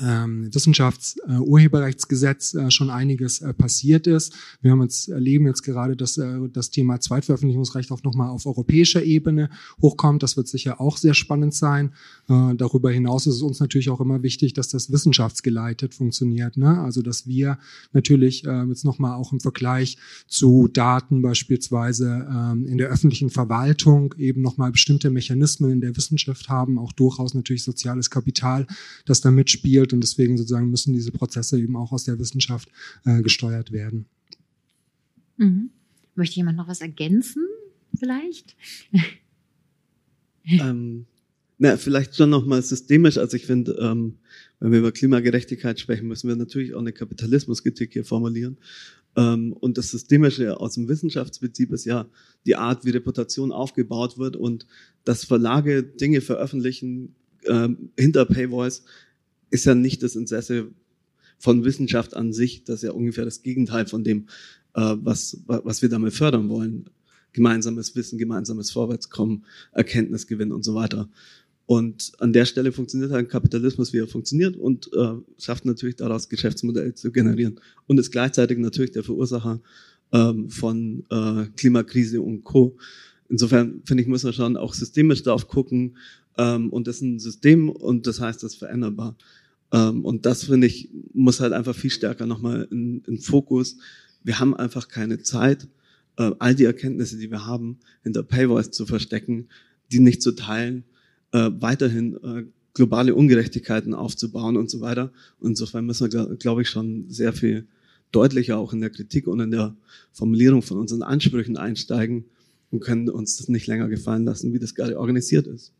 Wissenschafts-Urheberrechtsgesetz äh, äh, schon einiges äh, passiert ist. Wir haben jetzt erleben jetzt gerade, dass das Thema Zweitveröffentlichungsrecht auch nochmal auf europäischer Ebene hochkommt. Das wird sicher auch sehr spannend sein. Darüber hinaus ist es uns natürlich auch immer wichtig, dass das wissenschaftsgeleitet funktioniert. Ne? Also dass wir natürlich äh, jetzt nochmal auch im Vergleich zu Daten beispielsweise ähm, in der öffentlichen Verwaltung eben nochmal bestimmte Mechanismen in der Wissenschaft haben, auch durchaus natürlich soziales Kapital, das da mitspielt entwickelt und deswegen sozusagen müssen diese Prozesse eben auch aus der Wissenschaft äh, gesteuert werden. Mhm. Möchte jemand noch was ergänzen, vielleicht? ähm, na, vielleicht schon nochmal systemisch. Also ich finde, ähm, wenn wir über Klimagerechtigkeit sprechen, müssen wir natürlich auch eine Kapitalismuskritik hier formulieren. Ähm, und das Systemische aus dem Wissenschaftsprinzip ist ja die Art, wie Reputation aufgebaut wird und dass Verlage Dinge veröffentlichen ähm, hinter Paywalls, ist ja nicht das Interesse von Wissenschaft an sich, das ist ja ungefähr das Gegenteil von dem, äh, was, was wir damit fördern wollen. Gemeinsames Wissen, gemeinsames Vorwärtskommen, Erkenntnisgewinn und so weiter. Und an der Stelle funktioniert halt Kapitalismus, wie er funktioniert und äh, schafft natürlich daraus Geschäftsmodelle zu generieren und ist gleichzeitig natürlich der Verursacher ähm, von äh, Klimakrise und Co. Insofern finde ich, muss man schon auch systemisch darauf gucken ähm, und das ist ein System und das heißt, das ist veränderbar. Ähm, und das, finde ich, muss halt einfach viel stärker nochmal in, in Fokus. Wir haben einfach keine Zeit, äh, all die Erkenntnisse, die wir haben, hinter Paywalls zu verstecken, die nicht zu teilen, äh, weiterhin äh, globale Ungerechtigkeiten aufzubauen und so weiter. Und insofern müssen wir, glaube ich, schon sehr viel deutlicher auch in der Kritik und in der Formulierung von unseren Ansprüchen einsteigen und können uns das nicht länger gefallen lassen, wie das gerade organisiert ist.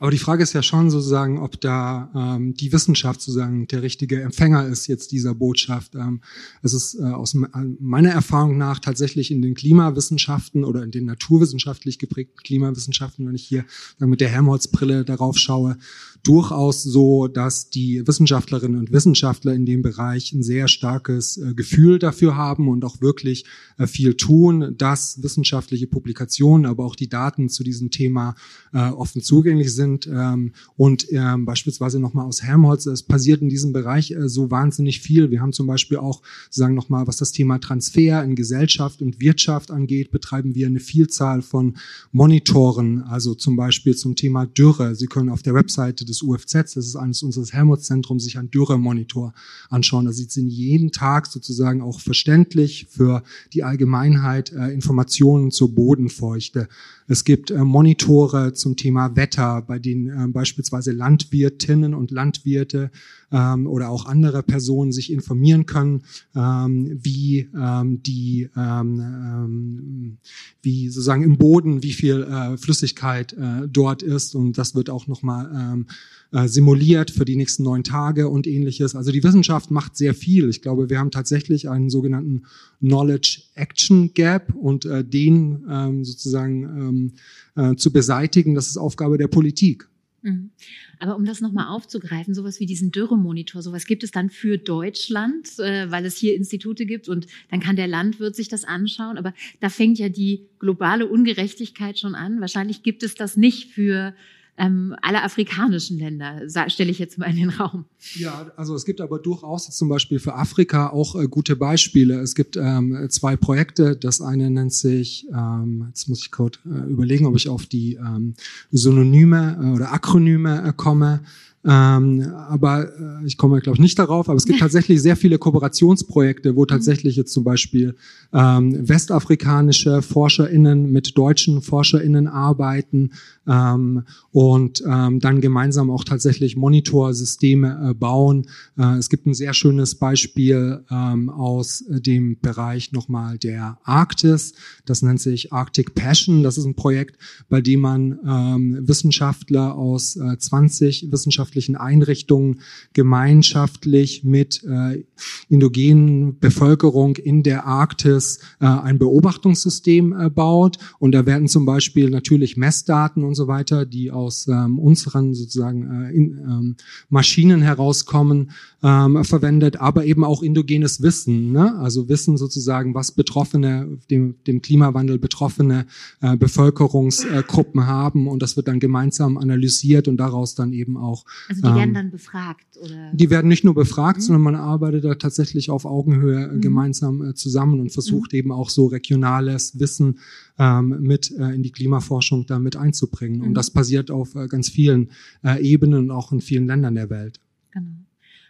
Aber die Frage ist ja schon sozusagen, ob da ähm, die Wissenschaft sozusagen der richtige Empfänger ist jetzt dieser Botschaft. Ähm, es ist äh, aus meiner Erfahrung nach tatsächlich in den Klimawissenschaften oder in den naturwissenschaftlich geprägten Klimawissenschaften, wenn ich hier sagen, mit der Helmholtz-Brille darauf schaue, durchaus so, dass die Wissenschaftlerinnen und Wissenschaftler in dem Bereich ein sehr starkes äh, Gefühl dafür haben und auch wirklich äh, viel tun, dass wissenschaftliche Publikationen, aber auch die Daten zu diesem Thema äh, offen zugänglich sind sind ähm, und ähm, beispielsweise nochmal aus Helmholtz, es passiert in diesem Bereich äh, so wahnsinnig viel. Wir haben zum Beispiel auch, sagen nochmal, was das Thema Transfer in Gesellschaft und Wirtschaft angeht, betreiben wir eine Vielzahl von Monitoren, also zum Beispiel zum Thema Dürre. Sie können auf der Webseite des UFZ, das ist eines unseres Helmholtz-Zentrums, sich einen Dürre-Monitor anschauen. Da sieht sie jeden Tag sozusagen auch verständlich für die Allgemeinheit äh, Informationen zur Bodenfeuchte. Es gibt äh, Monitore zum Thema Wetter, bei denen äh, beispielsweise Landwirtinnen und Landwirte ähm, oder auch andere Personen sich informieren können, ähm, wie ähm, die ähm, ähm, wie sozusagen im Boden wie viel äh, Flüssigkeit äh, dort ist. Und das wird auch nochmal ähm, äh, simuliert für die nächsten neun Tage und ähnliches. Also die Wissenschaft macht sehr viel. Ich glaube, wir haben tatsächlich einen sogenannten Knowledge Action Gap und äh, den ähm, sozusagen ähm, äh, zu beseitigen, das ist Aufgabe der Politik. Mhm. Aber um das nochmal aufzugreifen, sowas wie diesen Dürremonitor, sowas gibt es dann für Deutschland, äh, weil es hier Institute gibt und dann kann der Landwirt sich das anschauen. Aber da fängt ja die globale Ungerechtigkeit schon an. Wahrscheinlich gibt es das nicht für ähm, alle afrikanischen Länder, stelle ich jetzt mal in den Raum. Ja, also es gibt aber durchaus zum Beispiel für Afrika auch äh, gute Beispiele. Es gibt ähm, zwei Projekte. Das eine nennt sich, ähm, jetzt muss ich kurz äh, überlegen, ob ich auf die ähm, Synonyme äh, oder Akronyme äh, komme. Ähm, aber äh, ich komme, glaube ich, nicht darauf. Aber es gibt tatsächlich sehr viele Kooperationsprojekte, wo tatsächlich jetzt zum Beispiel ähm, westafrikanische ForscherInnen mit deutschen ForscherInnen arbeiten ähm, und ähm, dann gemeinsam auch tatsächlich Monitorsysteme äh, bauen. Äh, es gibt ein sehr schönes Beispiel ähm, aus dem Bereich nochmal der Arktis. Das nennt sich Arctic Passion. Das ist ein Projekt, bei dem man ähm, Wissenschaftler aus äh, 20 Wissenschaftlern wissenschaftlichen Einrichtungen gemeinschaftlich mit äh, indogenen Bevölkerung in der Arktis äh, ein Beobachtungssystem äh, baut. Und da werden zum Beispiel natürlich Messdaten und so weiter, die aus ähm, unseren sozusagen äh, in, ähm, Maschinen herauskommen, ähm, verwendet, aber eben auch indogenes Wissen, ne? also Wissen sozusagen, was Betroffene, dem, dem Klimawandel betroffene äh, Bevölkerungsgruppen haben und das wird dann gemeinsam analysiert und daraus dann eben auch also die werden ähm, dann befragt, oder? Die werden nicht nur befragt, mhm. sondern man arbeitet da tatsächlich auf Augenhöhe äh, mhm. gemeinsam äh, zusammen und versucht mhm. eben auch so regionales Wissen ähm, mit äh, in die Klimaforschung da mit einzubringen. Und mhm. das passiert auf äh, ganz vielen äh, Ebenen und auch in vielen Ländern der Welt. Genau.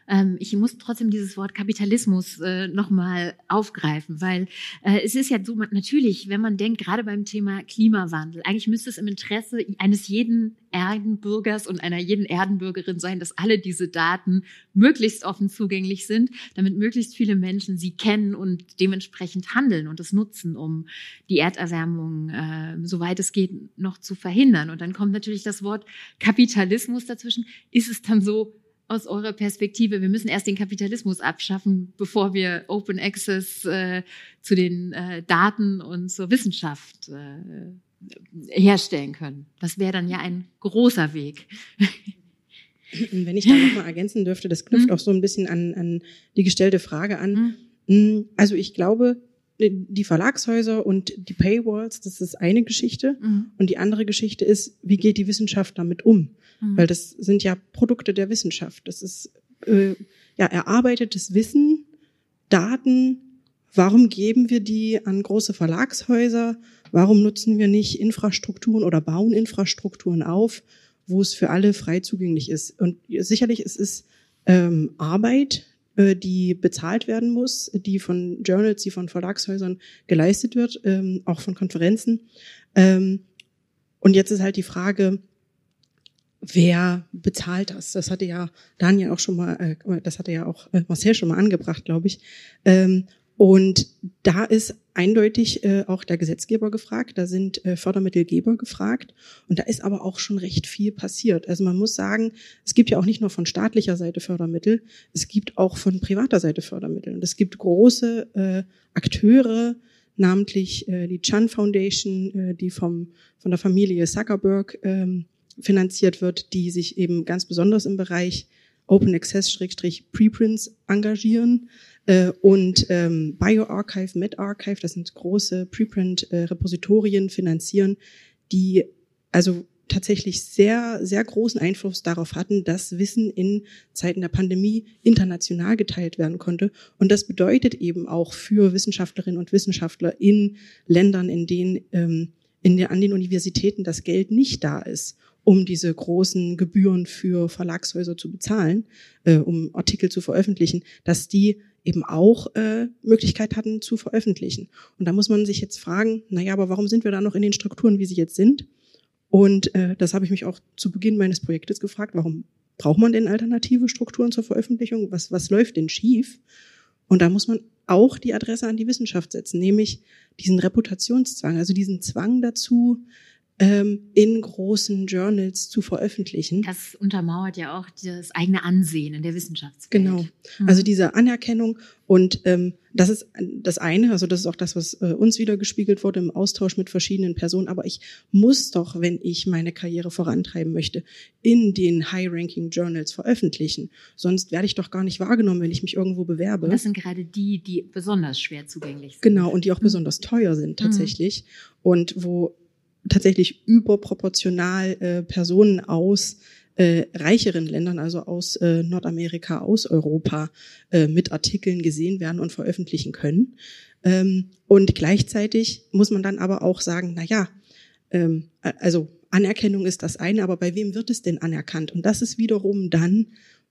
Ähm, ich muss trotzdem dieses Wort Kapitalismus äh, nochmal aufgreifen, weil äh, es ist ja so, natürlich, wenn man denkt, gerade beim Thema Klimawandel, eigentlich müsste es im Interesse eines jeden Erdenbürgers und einer jeden Erdenbürgerin sein, dass alle diese Daten möglichst offen zugänglich sind, damit möglichst viele Menschen sie kennen und dementsprechend handeln und es nutzen, um die Erderwärmung, äh, soweit es geht, noch zu verhindern. Und dann kommt natürlich das Wort Kapitalismus dazwischen. Ist es dann so, aus eurer Perspektive, wir müssen erst den Kapitalismus abschaffen, bevor wir Open Access äh, zu den äh, Daten und zur Wissenschaft äh, herstellen können. Das wäre dann ja ein großer Weg. Wenn ich da nochmal ergänzen dürfte, das knüpft mhm. auch so ein bisschen an, an die gestellte Frage an. Mhm. Also ich glaube, die Verlagshäuser und die Paywalls, das ist eine Geschichte. Mhm. Und die andere Geschichte ist, wie geht die Wissenschaft damit um? Mhm. Weil das sind ja Produkte der Wissenschaft. Das ist äh, ja erarbeitetes Wissen, Daten. Warum geben wir die an große Verlagshäuser? Warum nutzen wir nicht Infrastrukturen oder bauen Infrastrukturen auf, wo es für alle frei zugänglich ist? Und sicherlich es ist ähm, Arbeit, äh, die bezahlt werden muss, die von Journals, die von Verlagshäusern geleistet wird, ähm, auch von Konferenzen. Ähm, und jetzt ist halt die Frage, wer bezahlt das? Das hatte ja Daniel auch schon mal, äh, das hatte ja auch äh, Marcel schon mal angebracht, glaube ich. Ähm, und da ist eindeutig äh, auch der Gesetzgeber gefragt, da sind äh, Fördermittelgeber gefragt. Und da ist aber auch schon recht viel passiert. Also man muss sagen, es gibt ja auch nicht nur von staatlicher Seite Fördermittel, es gibt auch von privater Seite Fördermittel. Und es gibt große äh, Akteure, namentlich äh, die Chan Foundation, äh, die vom von der Familie Zuckerberg ähm, finanziert wird, die sich eben ganz besonders im Bereich Open Access-Preprints engagieren und ähm, BioArchive, MedArchive, das sind große Preprint-Repositorien finanzieren, die also tatsächlich sehr, sehr großen Einfluss darauf hatten, dass Wissen in Zeiten der Pandemie international geteilt werden konnte. Und das bedeutet eben auch für Wissenschaftlerinnen und Wissenschaftler in Ländern, in denen ähm, in der, an den Universitäten das Geld nicht da ist, um diese großen Gebühren für Verlagshäuser zu bezahlen, äh, um Artikel zu veröffentlichen, dass die eben auch äh, Möglichkeit hatten zu veröffentlichen. Und da muss man sich jetzt fragen, naja, aber warum sind wir da noch in den Strukturen, wie sie jetzt sind? Und äh, das habe ich mich auch zu Beginn meines Projektes gefragt, warum braucht man denn alternative Strukturen zur Veröffentlichung? Was, was läuft denn schief? Und da muss man auch die Adresse an die Wissenschaft setzen, nämlich diesen Reputationszwang, also diesen Zwang dazu, ähm, in großen Journals zu veröffentlichen. Das untermauert ja auch das eigene Ansehen in der Wissenschaftswelt. Genau. Mhm. Also diese Anerkennung und ähm, das ist das eine, also das ist auch das, was äh, uns wieder gespiegelt wurde im Austausch mit verschiedenen Personen. Aber ich muss doch, wenn ich meine Karriere vorantreiben möchte, in den High-Ranking Journals veröffentlichen. Sonst werde ich doch gar nicht wahrgenommen, wenn ich mich irgendwo bewerbe. Und das sind gerade die, die besonders schwer zugänglich sind. Genau, und die auch mhm. besonders teuer sind mhm. tatsächlich. Mhm. Und wo tatsächlich überproportional äh, Personen aus äh, reicheren Ländern, also aus äh, Nordamerika, aus Europa, äh, mit Artikeln gesehen werden und veröffentlichen können. Ähm, und gleichzeitig muss man dann aber auch sagen, na ja, ähm, also Anerkennung ist das eine, aber bei wem wird es denn anerkannt? Und das ist wiederum dann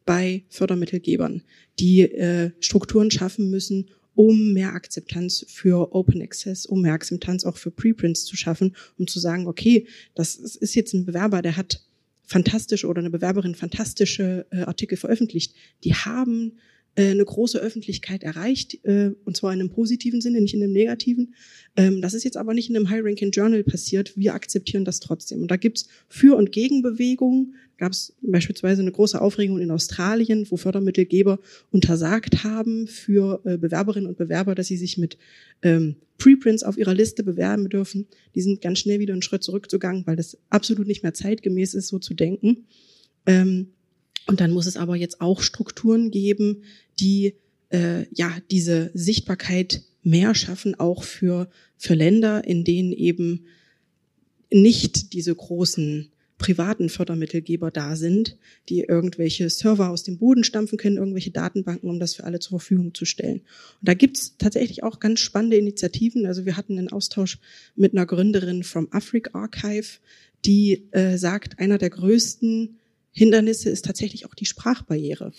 bei Fördermittelgebern, die äh, Strukturen schaffen müssen, um mehr Akzeptanz für Open Access, um mehr Akzeptanz auch für Preprints zu schaffen, um zu sagen, okay, das ist jetzt ein Bewerber, der hat fantastische oder eine Bewerberin fantastische äh, Artikel veröffentlicht. Die haben eine große Öffentlichkeit erreicht, äh, und zwar in einem positiven Sinne, nicht in einem negativen. Ähm, das ist jetzt aber nicht in einem High-Ranking Journal passiert. Wir akzeptieren das trotzdem. Und da gibt's Für- und Gegenbewegungen. Gab es beispielsweise eine große Aufregung in Australien, wo Fördermittelgeber untersagt haben für äh, Bewerberinnen und Bewerber, dass sie sich mit ähm, Preprints auf ihrer Liste bewerben dürfen. Die sind ganz schnell wieder einen Schritt zurückgegangen, weil das absolut nicht mehr zeitgemäß ist, so zu denken. Ähm, und dann muss es aber jetzt auch Strukturen geben, die äh, ja diese Sichtbarkeit mehr schaffen, auch für, für Länder, in denen eben nicht diese großen privaten Fördermittelgeber da sind, die irgendwelche Server aus dem Boden stampfen können, irgendwelche Datenbanken, um das für alle zur Verfügung zu stellen. Und da gibt's tatsächlich auch ganz spannende Initiativen. Also wir hatten einen Austausch mit einer Gründerin vom Afric Archive, die äh, sagt, einer der größten Hindernisse ist tatsächlich auch die Sprachbarriere.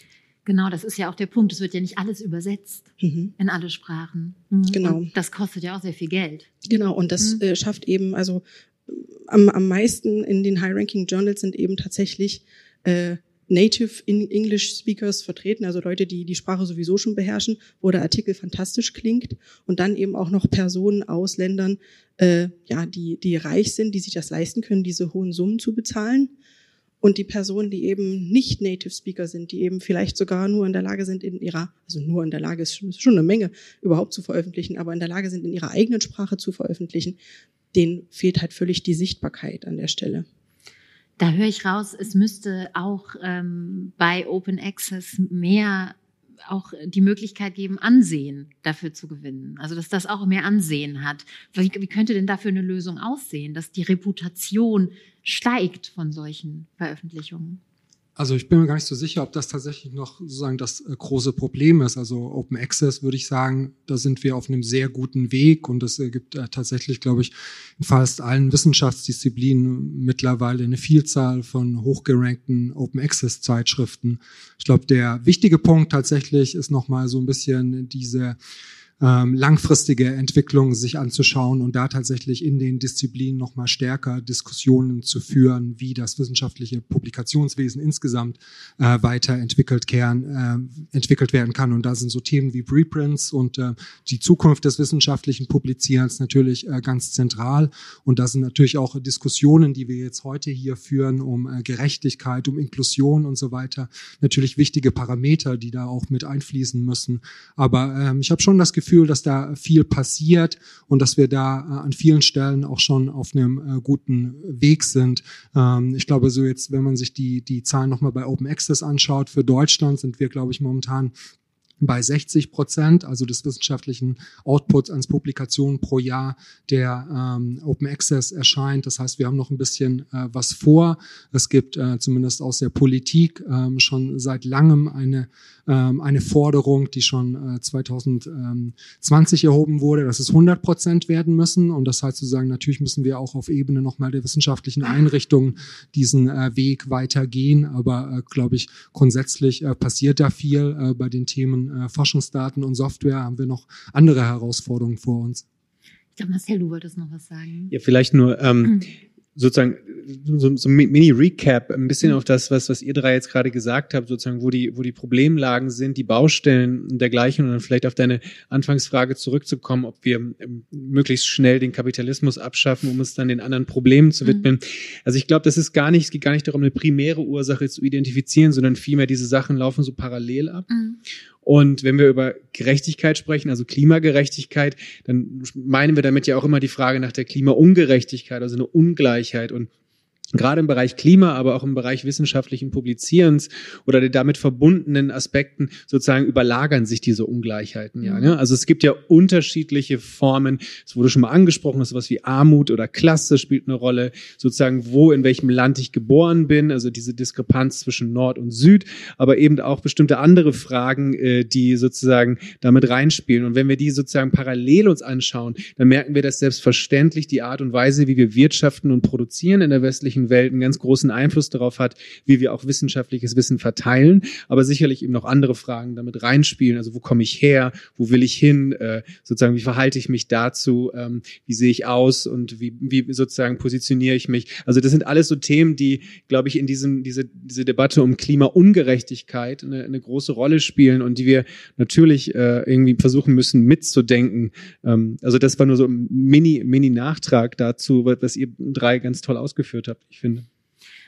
Genau, das ist ja auch der Punkt. Es wird ja nicht alles übersetzt mhm. in alle Sprachen. Mhm. Genau. Und das kostet ja auch sehr viel Geld. Genau, und das mhm. äh, schafft eben, also am, am meisten in den High-Ranking Journals sind eben tatsächlich äh, Native English Speakers vertreten, also Leute, die die Sprache sowieso schon beherrschen, wo der Artikel fantastisch klingt und dann eben auch noch Personen aus Ländern, äh, ja, die die reich sind, die sich das leisten können, diese hohen Summen zu bezahlen und die Personen, die eben nicht Native Speaker sind, die eben vielleicht sogar nur in der Lage sind, in ihrer, also nur in der Lage ist schon eine Menge überhaupt zu veröffentlichen, aber in der Lage sind, in ihrer eigenen Sprache zu veröffentlichen, denen fehlt halt völlig die Sichtbarkeit an der Stelle. Da höre ich raus, es müsste auch ähm, bei Open Access mehr auch die Möglichkeit geben, Ansehen dafür zu gewinnen. Also dass das auch mehr Ansehen hat. Wie, wie könnte denn dafür eine Lösung aussehen, dass die Reputation steigt von solchen Veröffentlichungen? Also ich bin mir gar nicht so sicher, ob das tatsächlich noch sozusagen das äh, große Problem ist. Also Open Access würde ich sagen, da sind wir auf einem sehr guten Weg und es gibt äh, tatsächlich, glaube ich, in fast allen Wissenschaftsdisziplinen mittlerweile eine Vielzahl von hochgerankten Open Access Zeitschriften. Ich glaube, der wichtige Punkt tatsächlich ist nochmal so ein bisschen diese ähm, langfristige Entwicklung sich anzuschauen und da tatsächlich in den Disziplinen nochmal stärker Diskussionen zu führen, wie das wissenschaftliche Publikationswesen insgesamt äh, weiterentwickelt, kern, äh, entwickelt werden kann. Und da sind so Themen wie Preprints und äh, die Zukunft des wissenschaftlichen Publizierens natürlich äh, ganz zentral. Und da sind natürlich auch Diskussionen, die wir jetzt heute hier führen, um äh, Gerechtigkeit, um Inklusion und so weiter, natürlich wichtige Parameter, die da auch mit einfließen müssen. Aber ähm, ich habe schon das Gefühl, Gefühl, dass da viel passiert und dass wir da äh, an vielen Stellen auch schon auf einem äh, guten Weg sind. Ähm, ich glaube, so jetzt, wenn man sich die, die Zahlen nochmal bei Open Access anschaut, für Deutschland sind wir, glaube ich, momentan bei 60 Prozent, also des wissenschaftlichen Outputs ans Publikationen pro Jahr, der ähm, Open Access erscheint. Das heißt, wir haben noch ein bisschen äh, was vor. Es gibt äh, zumindest aus der Politik ähm, schon seit langem eine, ähm, eine Forderung, die schon äh, 2020 erhoben wurde, dass es 100 Prozent werden müssen. Und das heißt sozusagen, natürlich müssen wir auch auf Ebene nochmal der wissenschaftlichen Einrichtungen diesen äh, Weg weitergehen. Aber, äh, glaube ich, grundsätzlich äh, passiert da viel äh, bei den Themen äh, Forschungsdaten und Software haben wir noch andere Herausforderungen vor uns. Ich glaube, Marcel, du wolltest noch was sagen. Ja, vielleicht nur ähm, mhm. sozusagen so, so Mini-Recap, ein bisschen mhm. auf das, was, was ihr drei jetzt gerade gesagt habt, sozusagen, wo die, wo die Problemlagen sind, die Baustellen und dergleichen und dann vielleicht auf deine Anfangsfrage zurückzukommen, ob wir ähm, möglichst schnell den Kapitalismus abschaffen, um uns dann den anderen Problemen zu mhm. widmen. Also ich glaube, das ist gar nicht, es geht gar nicht darum, eine primäre Ursache zu identifizieren, sondern vielmehr diese Sachen laufen so parallel ab. Mhm. Und wenn wir über Gerechtigkeit sprechen, also Klimagerechtigkeit, dann meinen wir damit ja auch immer die Frage nach der Klimaungerechtigkeit, also eine Ungleichheit. Und gerade im Bereich Klima, aber auch im Bereich wissenschaftlichen Publizierens oder die damit verbundenen Aspekten sozusagen überlagern sich diese Ungleichheiten ja. Ne? Also es gibt ja unterschiedliche Formen, es wurde schon mal angesprochen, sowas wie Armut oder Klasse spielt eine Rolle, sozusagen wo, in welchem Land ich geboren bin, also diese Diskrepanz zwischen Nord und Süd, aber eben auch bestimmte andere Fragen, äh, die sozusagen damit reinspielen. Und wenn wir die sozusagen parallel uns anschauen, dann merken wir, dass selbstverständlich die Art und Weise, wie wir wirtschaften und produzieren in der westlichen westlichen Welt einen ganz großen Einfluss darauf hat, wie wir auch wissenschaftliches Wissen verteilen, aber sicherlich eben noch andere Fragen damit reinspielen. Also wo komme ich her, wo will ich hin, äh, sozusagen wie verhalte ich mich dazu, ähm, wie sehe ich aus und wie, wie sozusagen positioniere ich mich. Also das sind alles so Themen, die, glaube ich, in diesem diese diese Debatte um Klimaungerechtigkeit eine, eine große Rolle spielen und die wir natürlich äh, irgendwie versuchen müssen mitzudenken. Ähm, also das war nur so ein Mini Mini Nachtrag dazu, was ihr drei ganz toll ausgeführt habt ich finde.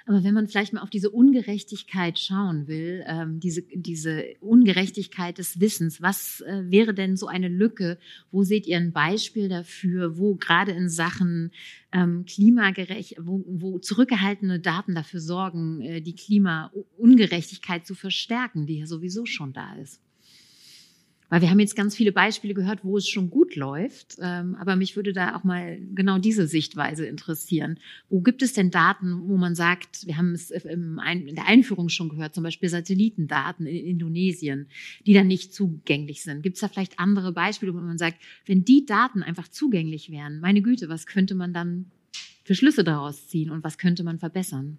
Aber wenn man vielleicht mal auf diese Ungerechtigkeit schauen will, ähm, diese, diese Ungerechtigkeit des Wissens, was äh, wäre denn so eine Lücke? Wo seht ihr ein Beispiel dafür, wo gerade in Sachen ähm, klimagerecht, wo, wo zurückgehaltene Daten dafür sorgen, äh, die Klimaungerechtigkeit zu verstärken, die ja sowieso schon da ist? Weil wir haben jetzt ganz viele Beispiele gehört, wo es schon gut läuft. Ähm, aber mich würde da auch mal genau diese Sichtweise interessieren. Wo gibt es denn Daten, wo man sagt, wir haben es in der Einführung schon gehört, zum Beispiel Satellitendaten in Indonesien, die dann nicht zugänglich sind? Gibt es da vielleicht andere Beispiele, wo man sagt, wenn die Daten einfach zugänglich wären, meine Güte, was könnte man dann für Schlüsse daraus ziehen und was könnte man verbessern?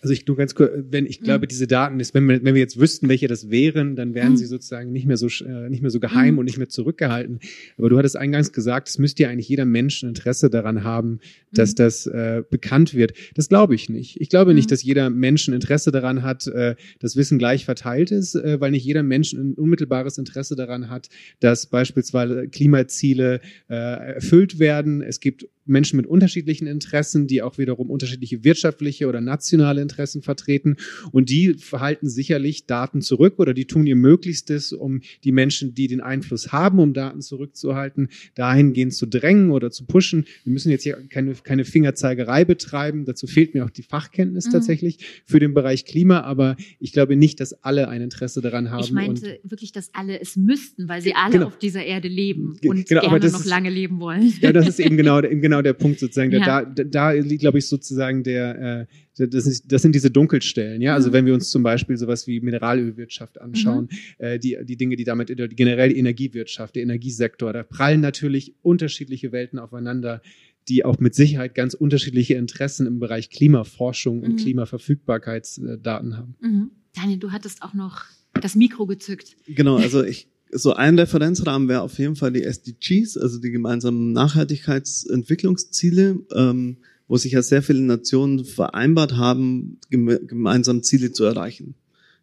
Also ich nur ganz kurz, wenn ich glaube, mhm. diese Daten ist, wenn wir, wenn wir jetzt wüssten, welche das wären, dann wären mhm. sie sozusagen nicht mehr so äh, nicht mehr so geheim mhm. und nicht mehr zurückgehalten. Aber du hattest eingangs gesagt, es müsste ja eigentlich jeder Mensch ein Interesse daran haben, dass mhm. das äh, bekannt wird. Das glaube ich nicht. Ich glaube nicht, dass jeder Mensch ein Interesse daran hat, äh, dass Wissen gleich verteilt ist, äh, weil nicht jeder Mensch ein unmittelbares Interesse daran hat, dass beispielsweise Klimaziele äh, erfüllt werden. Es gibt Menschen mit unterschiedlichen Interessen, die auch wiederum unterschiedliche wirtschaftliche oder nationale Interessen vertreten. Und die verhalten sicherlich Daten zurück oder die tun ihr Möglichstes, um die Menschen, die den Einfluss haben, um Daten zurückzuhalten, dahingehend zu drängen oder zu pushen. Wir müssen jetzt hier keine, keine Fingerzeigerei betreiben. Dazu fehlt mir auch die Fachkenntnis mhm. tatsächlich für den Bereich Klima. Aber ich glaube nicht, dass alle ein Interesse daran haben. Ich meinte wirklich, dass alle es müssten, weil sie alle genau. auf dieser Erde leben und genau, gerne noch lange leben wollen. Ja, das ist eben genau, eben genau genau der Punkt sozusagen. Ja. Da, da, da liegt, glaube ich, sozusagen der, äh, das, ist, das sind diese Dunkelstellen. Ja, also mhm. wenn wir uns zum Beispiel sowas wie Mineralölwirtschaft anschauen, mhm. äh, die, die Dinge, die damit, generell die Energiewirtschaft, der Energiesektor, da prallen natürlich unterschiedliche Welten aufeinander die auch mit Sicherheit ganz unterschiedliche Interessen im Bereich Klimaforschung und mhm. Klimaverfügbarkeitsdaten haben. Mhm. Daniel, du hattest auch noch das Mikro gezückt. Genau, also ich so ein Referenzrahmen wäre auf jeden Fall die SDGs, also die gemeinsamen Nachhaltigkeitsentwicklungsziele, ähm, wo sich ja sehr viele Nationen vereinbart haben, geme gemeinsam Ziele zu erreichen.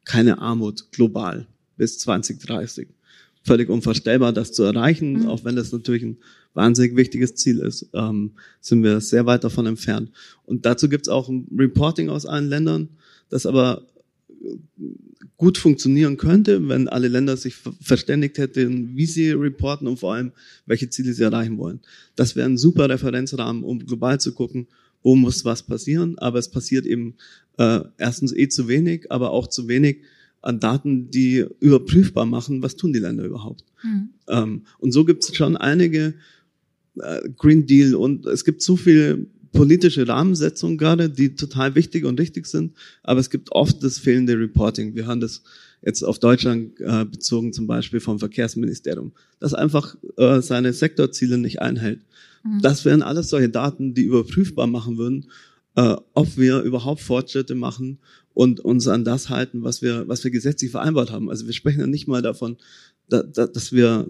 Keine Armut global bis 2030. Völlig unvorstellbar, das zu erreichen, mhm. auch wenn das natürlich ein wahnsinnig wichtiges Ziel ist, ähm, sind wir sehr weit davon entfernt. Und dazu gibt es auch ein Reporting aus allen Ländern, das aber gut funktionieren könnte, wenn alle Länder sich verständigt hätten, wie sie reporten und vor allem, welche Ziele sie erreichen wollen. Das wäre ein super Referenzrahmen, um global zu gucken, wo muss was passieren. Aber es passiert eben äh, erstens eh zu wenig, aber auch zu wenig an Daten, die überprüfbar machen, was tun die Länder überhaupt. Mhm. Ähm, und so gibt es schon einige äh, Green Deal und es gibt so viele politische Rahmensetzungen gerade, die total wichtig und richtig sind, aber es gibt oft das fehlende Reporting. Wir haben das jetzt auf Deutschland äh, bezogen, zum Beispiel vom Verkehrsministerium, das einfach äh, seine Sektorziele nicht einhält. Mhm. Das wären alles solche Daten, die überprüfbar machen würden, äh, ob wir überhaupt Fortschritte machen und uns an das halten, was wir, was wir gesetzlich vereinbart haben. Also wir sprechen ja nicht mal davon, da, da, dass wir,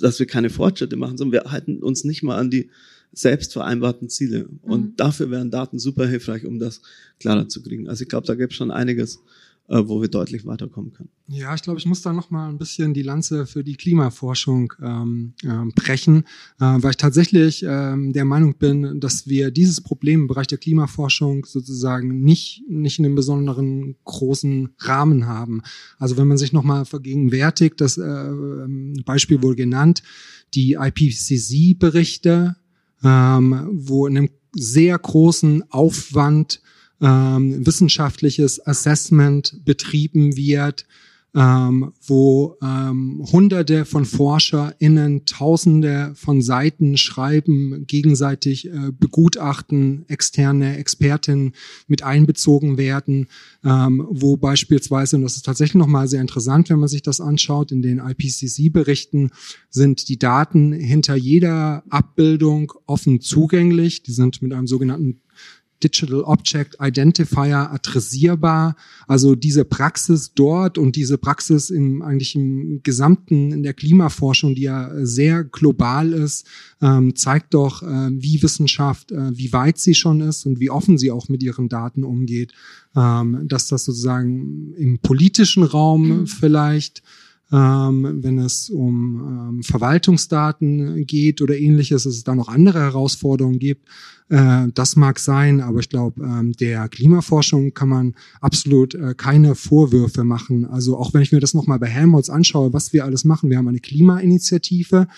dass wir keine Fortschritte machen, sondern wir halten uns nicht mal an die selbst vereinbarten Ziele. Und mhm. dafür wären Daten super hilfreich, um das klarer zu kriegen. Also ich glaube, da gibt es schon einiges, äh, wo wir deutlich weiterkommen können. Ja, ich glaube, ich muss da noch mal ein bisschen die Lanze für die Klimaforschung ähm, äh, brechen, äh, weil ich tatsächlich ähm, der Meinung bin, dass wir dieses Problem im Bereich der Klimaforschung sozusagen nicht nicht in einem besonderen großen Rahmen haben. Also wenn man sich noch mal vergegenwärtigt, das äh, Beispiel wohl genannt, die IPCC-Berichte, ähm, wo in einem sehr großen Aufwand ähm, wissenschaftliches Assessment betrieben wird, ähm, wo ähm, Hunderte von ForscherInnen Tausende von Seiten schreiben, gegenseitig äh, begutachten, externe Expertinnen mit einbezogen werden, ähm, wo beispielsweise, und das ist tatsächlich nochmal sehr interessant, wenn man sich das anschaut, in den IPCC-Berichten sind die Daten hinter jeder Abbildung offen zugänglich. Die sind mit einem sogenannten Digital Object Identifier adressierbar. Also diese Praxis dort und diese Praxis im eigentlich im gesamten in der Klimaforschung, die ja sehr global ist, ähm, zeigt doch, äh, wie Wissenschaft, äh, wie weit sie schon ist und wie offen sie auch mit ihren Daten umgeht. Ähm, dass das sozusagen im politischen Raum mhm. vielleicht ähm, wenn es um ähm, Verwaltungsdaten geht oder ähnliches, dass es da noch andere Herausforderungen gibt. Äh, das mag sein, aber ich glaube, ähm, der Klimaforschung kann man absolut äh, keine Vorwürfe machen. Also auch wenn ich mir das nochmal bei Helmholtz anschaue, was wir alles machen. Wir haben eine Klimainitiative.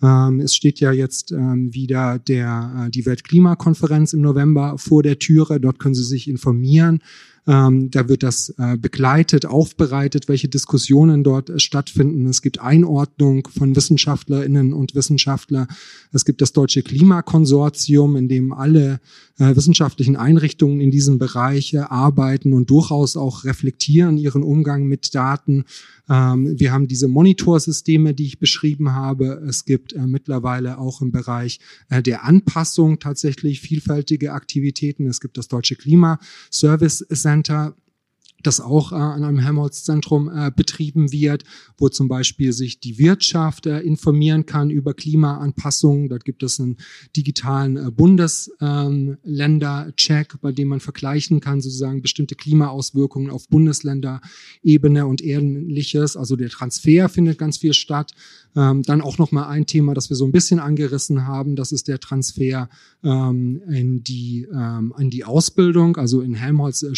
Ähm, es steht ja jetzt ähm, wieder der, äh, die Weltklimakonferenz im November vor der Türe. Dort können Sie sich informieren ähm, da wird das äh, begleitet, aufbereitet, welche Diskussionen dort äh, stattfinden. Es gibt Einordnung von Wissenschaftlerinnen und Wissenschaftler. Es gibt das Deutsche Klimakonsortium, in dem alle äh, wissenschaftlichen Einrichtungen in diesem Bereich äh, arbeiten und durchaus auch reflektieren ihren Umgang mit Daten. Ähm, wir haben diese Monitorsysteme, die ich beschrieben habe. Es gibt äh, mittlerweile auch im Bereich äh, der Anpassung tatsächlich vielfältige Aktivitäten. Es gibt das Deutsche Klima Service Center das auch äh, an einem Helmholtz-Zentrum äh, betrieben wird, wo zum Beispiel sich die Wirtschaft äh, informieren kann über Klimaanpassungen. Dort gibt es einen digitalen äh, Bundesländer-Check, bei dem man vergleichen kann, sozusagen bestimmte Klimaauswirkungen auf Bundesländerebene und ähnliches. Also der Transfer findet ganz viel statt. Ähm, dann auch noch mal ein Thema, das wir so ein bisschen angerissen haben, das ist der Transfer ähm, in die ähm, in die Ausbildung, also in Helmholtz äh, ein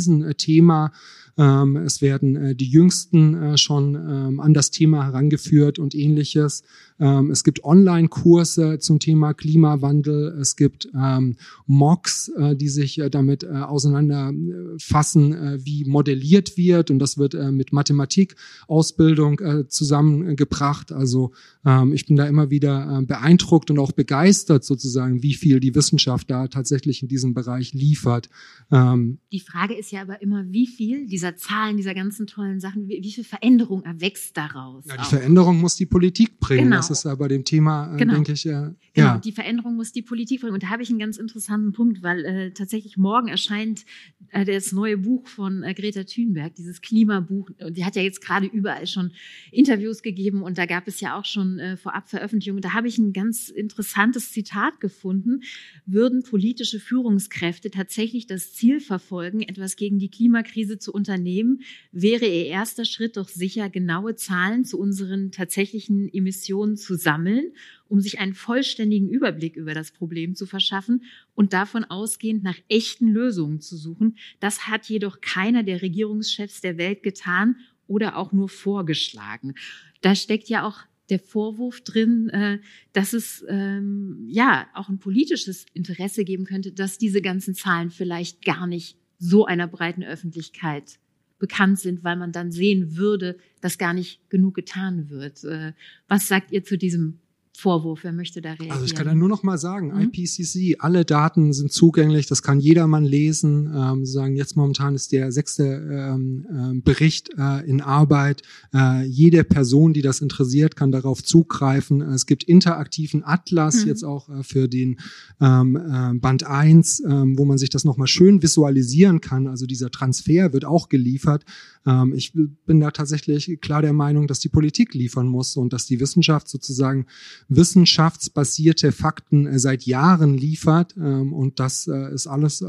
Riesenthema. Ähm, es werden äh, die Jüngsten äh, schon ähm, an das Thema herangeführt und ähnliches. Ähm, es gibt Online-Kurse zum Thema Klimawandel. Es gibt ähm, MOOCs, äh, die sich äh, damit äh, auseinanderfassen, äh, wie modelliert wird. Und das wird äh, mit Mathematikausbildung äh, zusammengebracht. Also ähm, ich bin da immer wieder äh, beeindruckt und auch begeistert sozusagen, wie viel die Wissenschaft da tatsächlich in diesem Bereich liefert. Ähm, die Frage ist ja aber immer, wie viel dieser Zahlen, dieser ganzen tollen Sachen, wie, wie viel Veränderung erwächst daraus? Ja, die auch? Veränderung muss die Politik bringen. Genau. Das ist ja bei dem Thema, äh, genau. denke ich, äh, Genau, ja. die Veränderung muss die Politik bringen. Und da habe ich einen ganz interessanten Punkt, weil äh, tatsächlich morgen erscheint äh, das neue Buch von äh, Greta Thunberg, dieses Klimabuch. Und die hat ja jetzt gerade überall schon Interviews gegeben und da gab es ja auch schon vorab Veröffentlichungen. Da habe ich ein ganz interessantes Zitat gefunden. Würden politische Führungskräfte tatsächlich das Ziel verfolgen, etwas gegen die Klimakrise zu unternehmen, wäre ihr erster Schritt doch sicher, genaue Zahlen zu unseren tatsächlichen Emissionen zu sammeln um sich einen vollständigen Überblick über das Problem zu verschaffen und davon ausgehend nach echten Lösungen zu suchen. Das hat jedoch keiner der Regierungschefs der Welt getan oder auch nur vorgeschlagen. Da steckt ja auch der Vorwurf drin, äh, dass es ähm, ja auch ein politisches Interesse geben könnte, dass diese ganzen Zahlen vielleicht gar nicht so einer breiten Öffentlichkeit bekannt sind, weil man dann sehen würde, dass gar nicht genug getan wird. Äh, was sagt ihr zu diesem Vorwurf? Wer möchte da reagieren? Also ich kann da nur noch mal sagen, mhm. IPCC, alle Daten sind zugänglich, das kann jedermann lesen. Ähm, sagen jetzt momentan ist der sechste ähm, äh, Bericht äh, in Arbeit. Äh, jede Person, die das interessiert, kann darauf zugreifen. Es gibt interaktiven Atlas mhm. jetzt auch äh, für den ähm, äh, Band 1, ähm, wo man sich das noch mal schön visualisieren kann. Also dieser Transfer wird auch geliefert. Ähm, ich bin da tatsächlich klar der Meinung, dass die Politik liefern muss und dass die Wissenschaft sozusagen wissenschaftsbasierte Fakten äh, seit Jahren liefert. Ähm, und das äh, ist alles äh,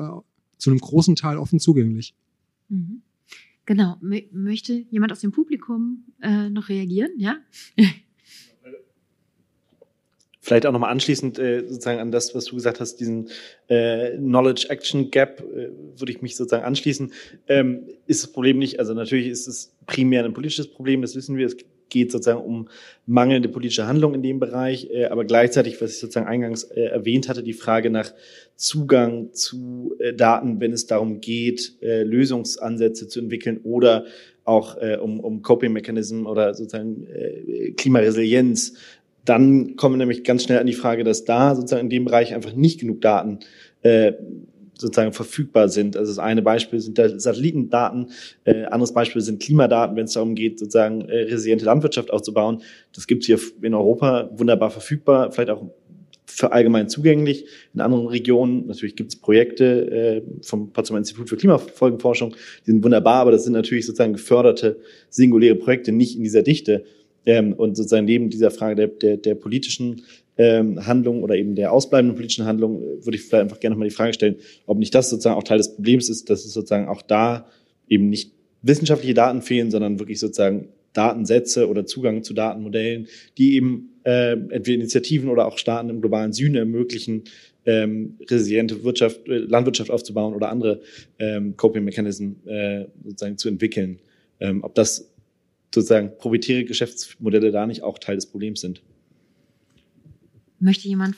zu einem großen Teil offen zugänglich. Mhm. Genau. M möchte jemand aus dem Publikum äh, noch reagieren? Ja? Vielleicht auch nochmal anschließend äh, sozusagen an das, was du gesagt hast, diesen äh, Knowledge-Action-Gap, äh, würde ich mich sozusagen anschließen. Ähm, ist das Problem nicht, also natürlich ist es primär ein politisches Problem, das wissen wir. Es geht sozusagen um mangelnde politische Handlung in dem Bereich, äh, aber gleichzeitig, was ich sozusagen eingangs äh, erwähnt hatte, die Frage nach Zugang zu äh, Daten, wenn es darum geht, äh, Lösungsansätze zu entwickeln oder auch äh, um, um Coping-Mechanismen oder sozusagen äh, Klimaresilienz dann kommen wir nämlich ganz schnell an die Frage, dass da sozusagen in dem Bereich einfach nicht genug Daten äh, sozusagen verfügbar sind. Also das eine Beispiel sind da Satellitendaten, äh, anderes Beispiel sind Klimadaten, wenn es darum geht, sozusagen äh, resiliente Landwirtschaft aufzubauen. Das gibt's hier in Europa wunderbar verfügbar, vielleicht auch für allgemein zugänglich. In anderen Regionen, natürlich gibt's Projekte äh, vom Potsdamer Institut für Klimafolgenforschung, die sind wunderbar, aber das sind natürlich sozusagen geförderte, singuläre Projekte, nicht in dieser Dichte. Ähm, und sozusagen neben dieser Frage der, der, der politischen ähm, Handlung oder eben der ausbleibenden politischen Handlung äh, würde ich vielleicht einfach gerne nochmal die Frage stellen, ob nicht das sozusagen auch Teil des Problems ist, dass es sozusagen auch da eben nicht wissenschaftliche Daten fehlen, sondern wirklich sozusagen Datensätze oder Zugang zu Datenmodellen, die eben äh, entweder Initiativen oder auch Staaten im globalen Süden ermöglichen, ähm, resiliente Wirtschaft, äh, Landwirtschaft aufzubauen oder andere ähm, Coping-Mechanismen äh, sozusagen zu entwickeln. Ähm, ob das sozusagen proprietäre Geschäftsmodelle da nicht auch Teil des Problems sind. Möchte jemand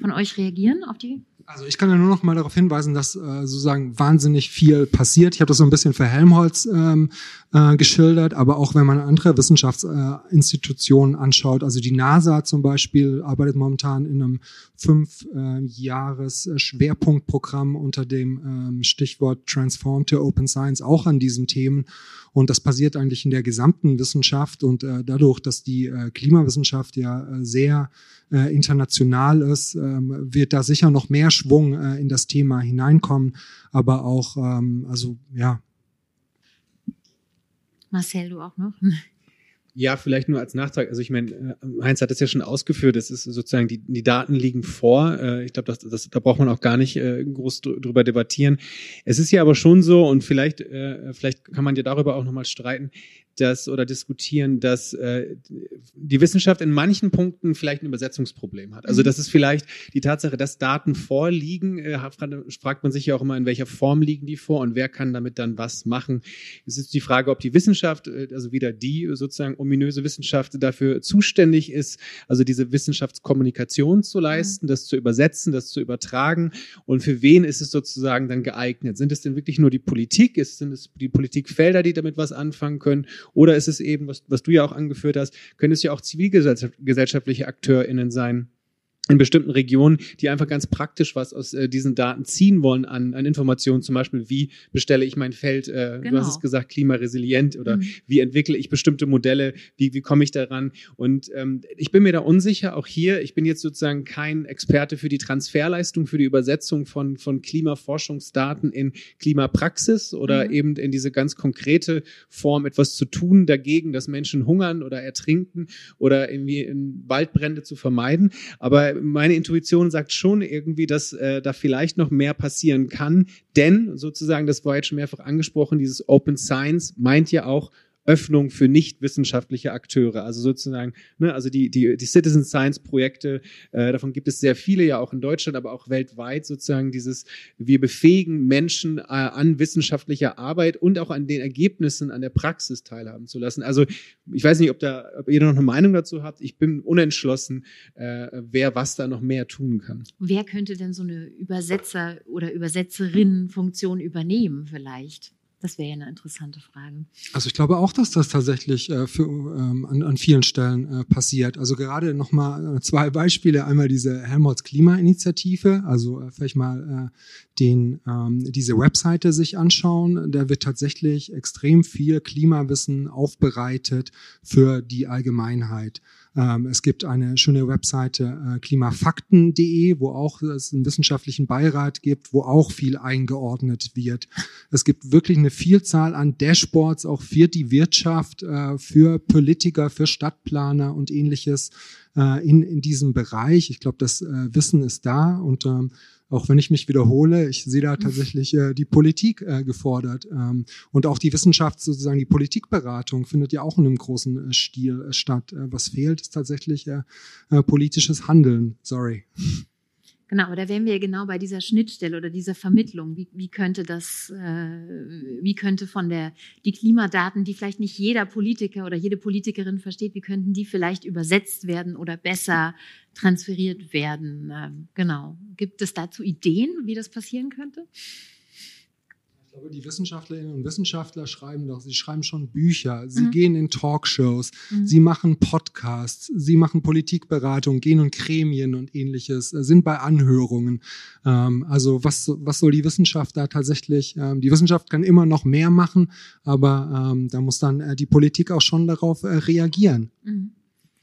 von euch reagieren auf die also ich kann ja nur noch mal darauf hinweisen, dass äh, sozusagen wahnsinnig viel passiert. Ich habe das so ein bisschen für Helmholtz ähm, äh, geschildert, aber auch wenn man andere Wissenschaftsinstitutionen äh, anschaut, also die NASA zum Beispiel arbeitet momentan in einem fünf äh, Schwerpunktprogramm unter dem ähm, Stichwort Transform to Open Science auch an diesen Themen. Und das passiert eigentlich in der gesamten Wissenschaft und äh, dadurch, dass die äh, Klimawissenschaft ja äh, sehr äh, international ist, ähm, wird da sicher noch mehr Schwung äh, in das Thema hineinkommen. Aber auch, ähm, also ja. Marcel, du auch noch? Ja, vielleicht nur als Nachtrag. Also ich meine, äh, Heinz hat das ja schon ausgeführt. Das ist sozusagen die, die Daten liegen vor. Äh, ich glaube, das, das, da braucht man auch gar nicht äh, groß drüber debattieren. Es ist ja aber schon so und vielleicht, vielleicht kann man ja darüber auch nochmal streiten dass oder diskutieren, dass äh, die Wissenschaft in manchen Punkten vielleicht ein Übersetzungsproblem hat. Also mhm. das ist vielleicht die Tatsache, dass Daten vorliegen, äh, fragt man sich ja auch immer, in welcher Form liegen die vor und wer kann damit dann was machen. Es ist die Frage, ob die Wissenschaft, äh, also wieder die sozusagen ominöse Wissenschaft dafür zuständig ist, also diese Wissenschaftskommunikation zu leisten, mhm. das zu übersetzen, das zu übertragen und für wen ist es sozusagen dann geeignet? Sind es denn wirklich nur die Politik? Ist, sind es die Politikfelder, die damit was anfangen können? Oder ist es eben, was, was du ja auch angeführt hast, können es ja auch zivilgesellschaftliche AkteurInnen sein, in bestimmten Regionen, die einfach ganz praktisch was aus äh, diesen Daten ziehen wollen an, an Informationen, zum Beispiel, wie bestelle ich mein Feld, äh, genau. du hast es genau. gesagt, klimaresilient oder mhm. wie entwickle ich bestimmte Modelle, wie, wie komme ich daran? Und ähm, ich bin mir da unsicher, auch hier, ich bin jetzt sozusagen kein Experte für die Transferleistung, für die Übersetzung von, von Klimaforschungsdaten in Klimapraxis oder mhm. eben in diese ganz konkrete Form etwas zu tun dagegen, dass Menschen hungern oder ertrinken oder irgendwie in Waldbrände zu vermeiden. Aber meine Intuition sagt schon irgendwie, dass äh, da vielleicht noch mehr passieren kann. Denn sozusagen, das war jetzt schon mehrfach angesprochen, dieses Open Science meint ja auch Öffnung für nicht wissenschaftliche Akteure. Also sozusagen, ne, also die, die, die Citizen Science Projekte, äh, davon gibt es sehr viele, ja auch in Deutschland, aber auch weltweit sozusagen dieses, wir befähigen Menschen äh, an wissenschaftlicher Arbeit und auch an den Ergebnissen, an der Praxis teilhaben zu lassen. Also ich weiß nicht, ob da, ob ihr noch eine Meinung dazu habt. Ich bin unentschlossen, äh, wer was da noch mehr tun kann. Wer könnte denn so eine Übersetzer- oder Übersetzerinnenfunktion übernehmen vielleicht? Das wäre ja eine interessante Frage. Also ich glaube auch, dass das tatsächlich äh, für, ähm, an, an vielen Stellen äh, passiert. Also gerade nochmal äh, zwei Beispiele. Einmal diese Helmholtz Klimainitiative, also äh, vielleicht mal äh, den, ähm, diese Webseite sich anschauen. Da wird tatsächlich extrem viel Klimawissen aufbereitet für die Allgemeinheit. Ähm, es gibt eine schöne Webseite äh, klimafakten.de, wo auch es einen wissenschaftlichen Beirat gibt, wo auch viel eingeordnet wird. Es gibt wirklich eine Vielzahl an Dashboards auch für die Wirtschaft, äh, für Politiker, für Stadtplaner und ähnliches äh, in, in diesem Bereich. Ich glaube, das Wissen ist da und ähm, auch wenn ich mich wiederhole, ich sehe da tatsächlich äh, die Politik äh, gefordert. Ähm, und auch die Wissenschaft, sozusagen die Politikberatung findet ja auch in einem großen äh, Stil äh, statt. Äh, was fehlt, ist tatsächlich äh, äh, politisches Handeln. Sorry. Genau, aber da wären wir genau bei dieser Schnittstelle oder dieser Vermittlung. Wie, wie könnte das, äh, wie könnte von der die Klimadaten, die vielleicht nicht jeder Politiker oder jede Politikerin versteht, wie könnten die vielleicht übersetzt werden oder besser transferiert werden? Äh, genau. Gibt es dazu Ideen, wie das passieren könnte? Glaube, die Wissenschaftlerinnen und Wissenschaftler schreiben doch, sie schreiben schon Bücher, sie mhm. gehen in Talkshows, mhm. sie machen Podcasts, sie machen Politikberatung, gehen in Gremien und ähnliches, äh, sind bei Anhörungen. Ähm, also was, was soll die Wissenschaft da tatsächlich? Ähm, die Wissenschaft kann immer noch mehr machen, aber ähm, da muss dann äh, die Politik auch schon darauf äh, reagieren. Mhm.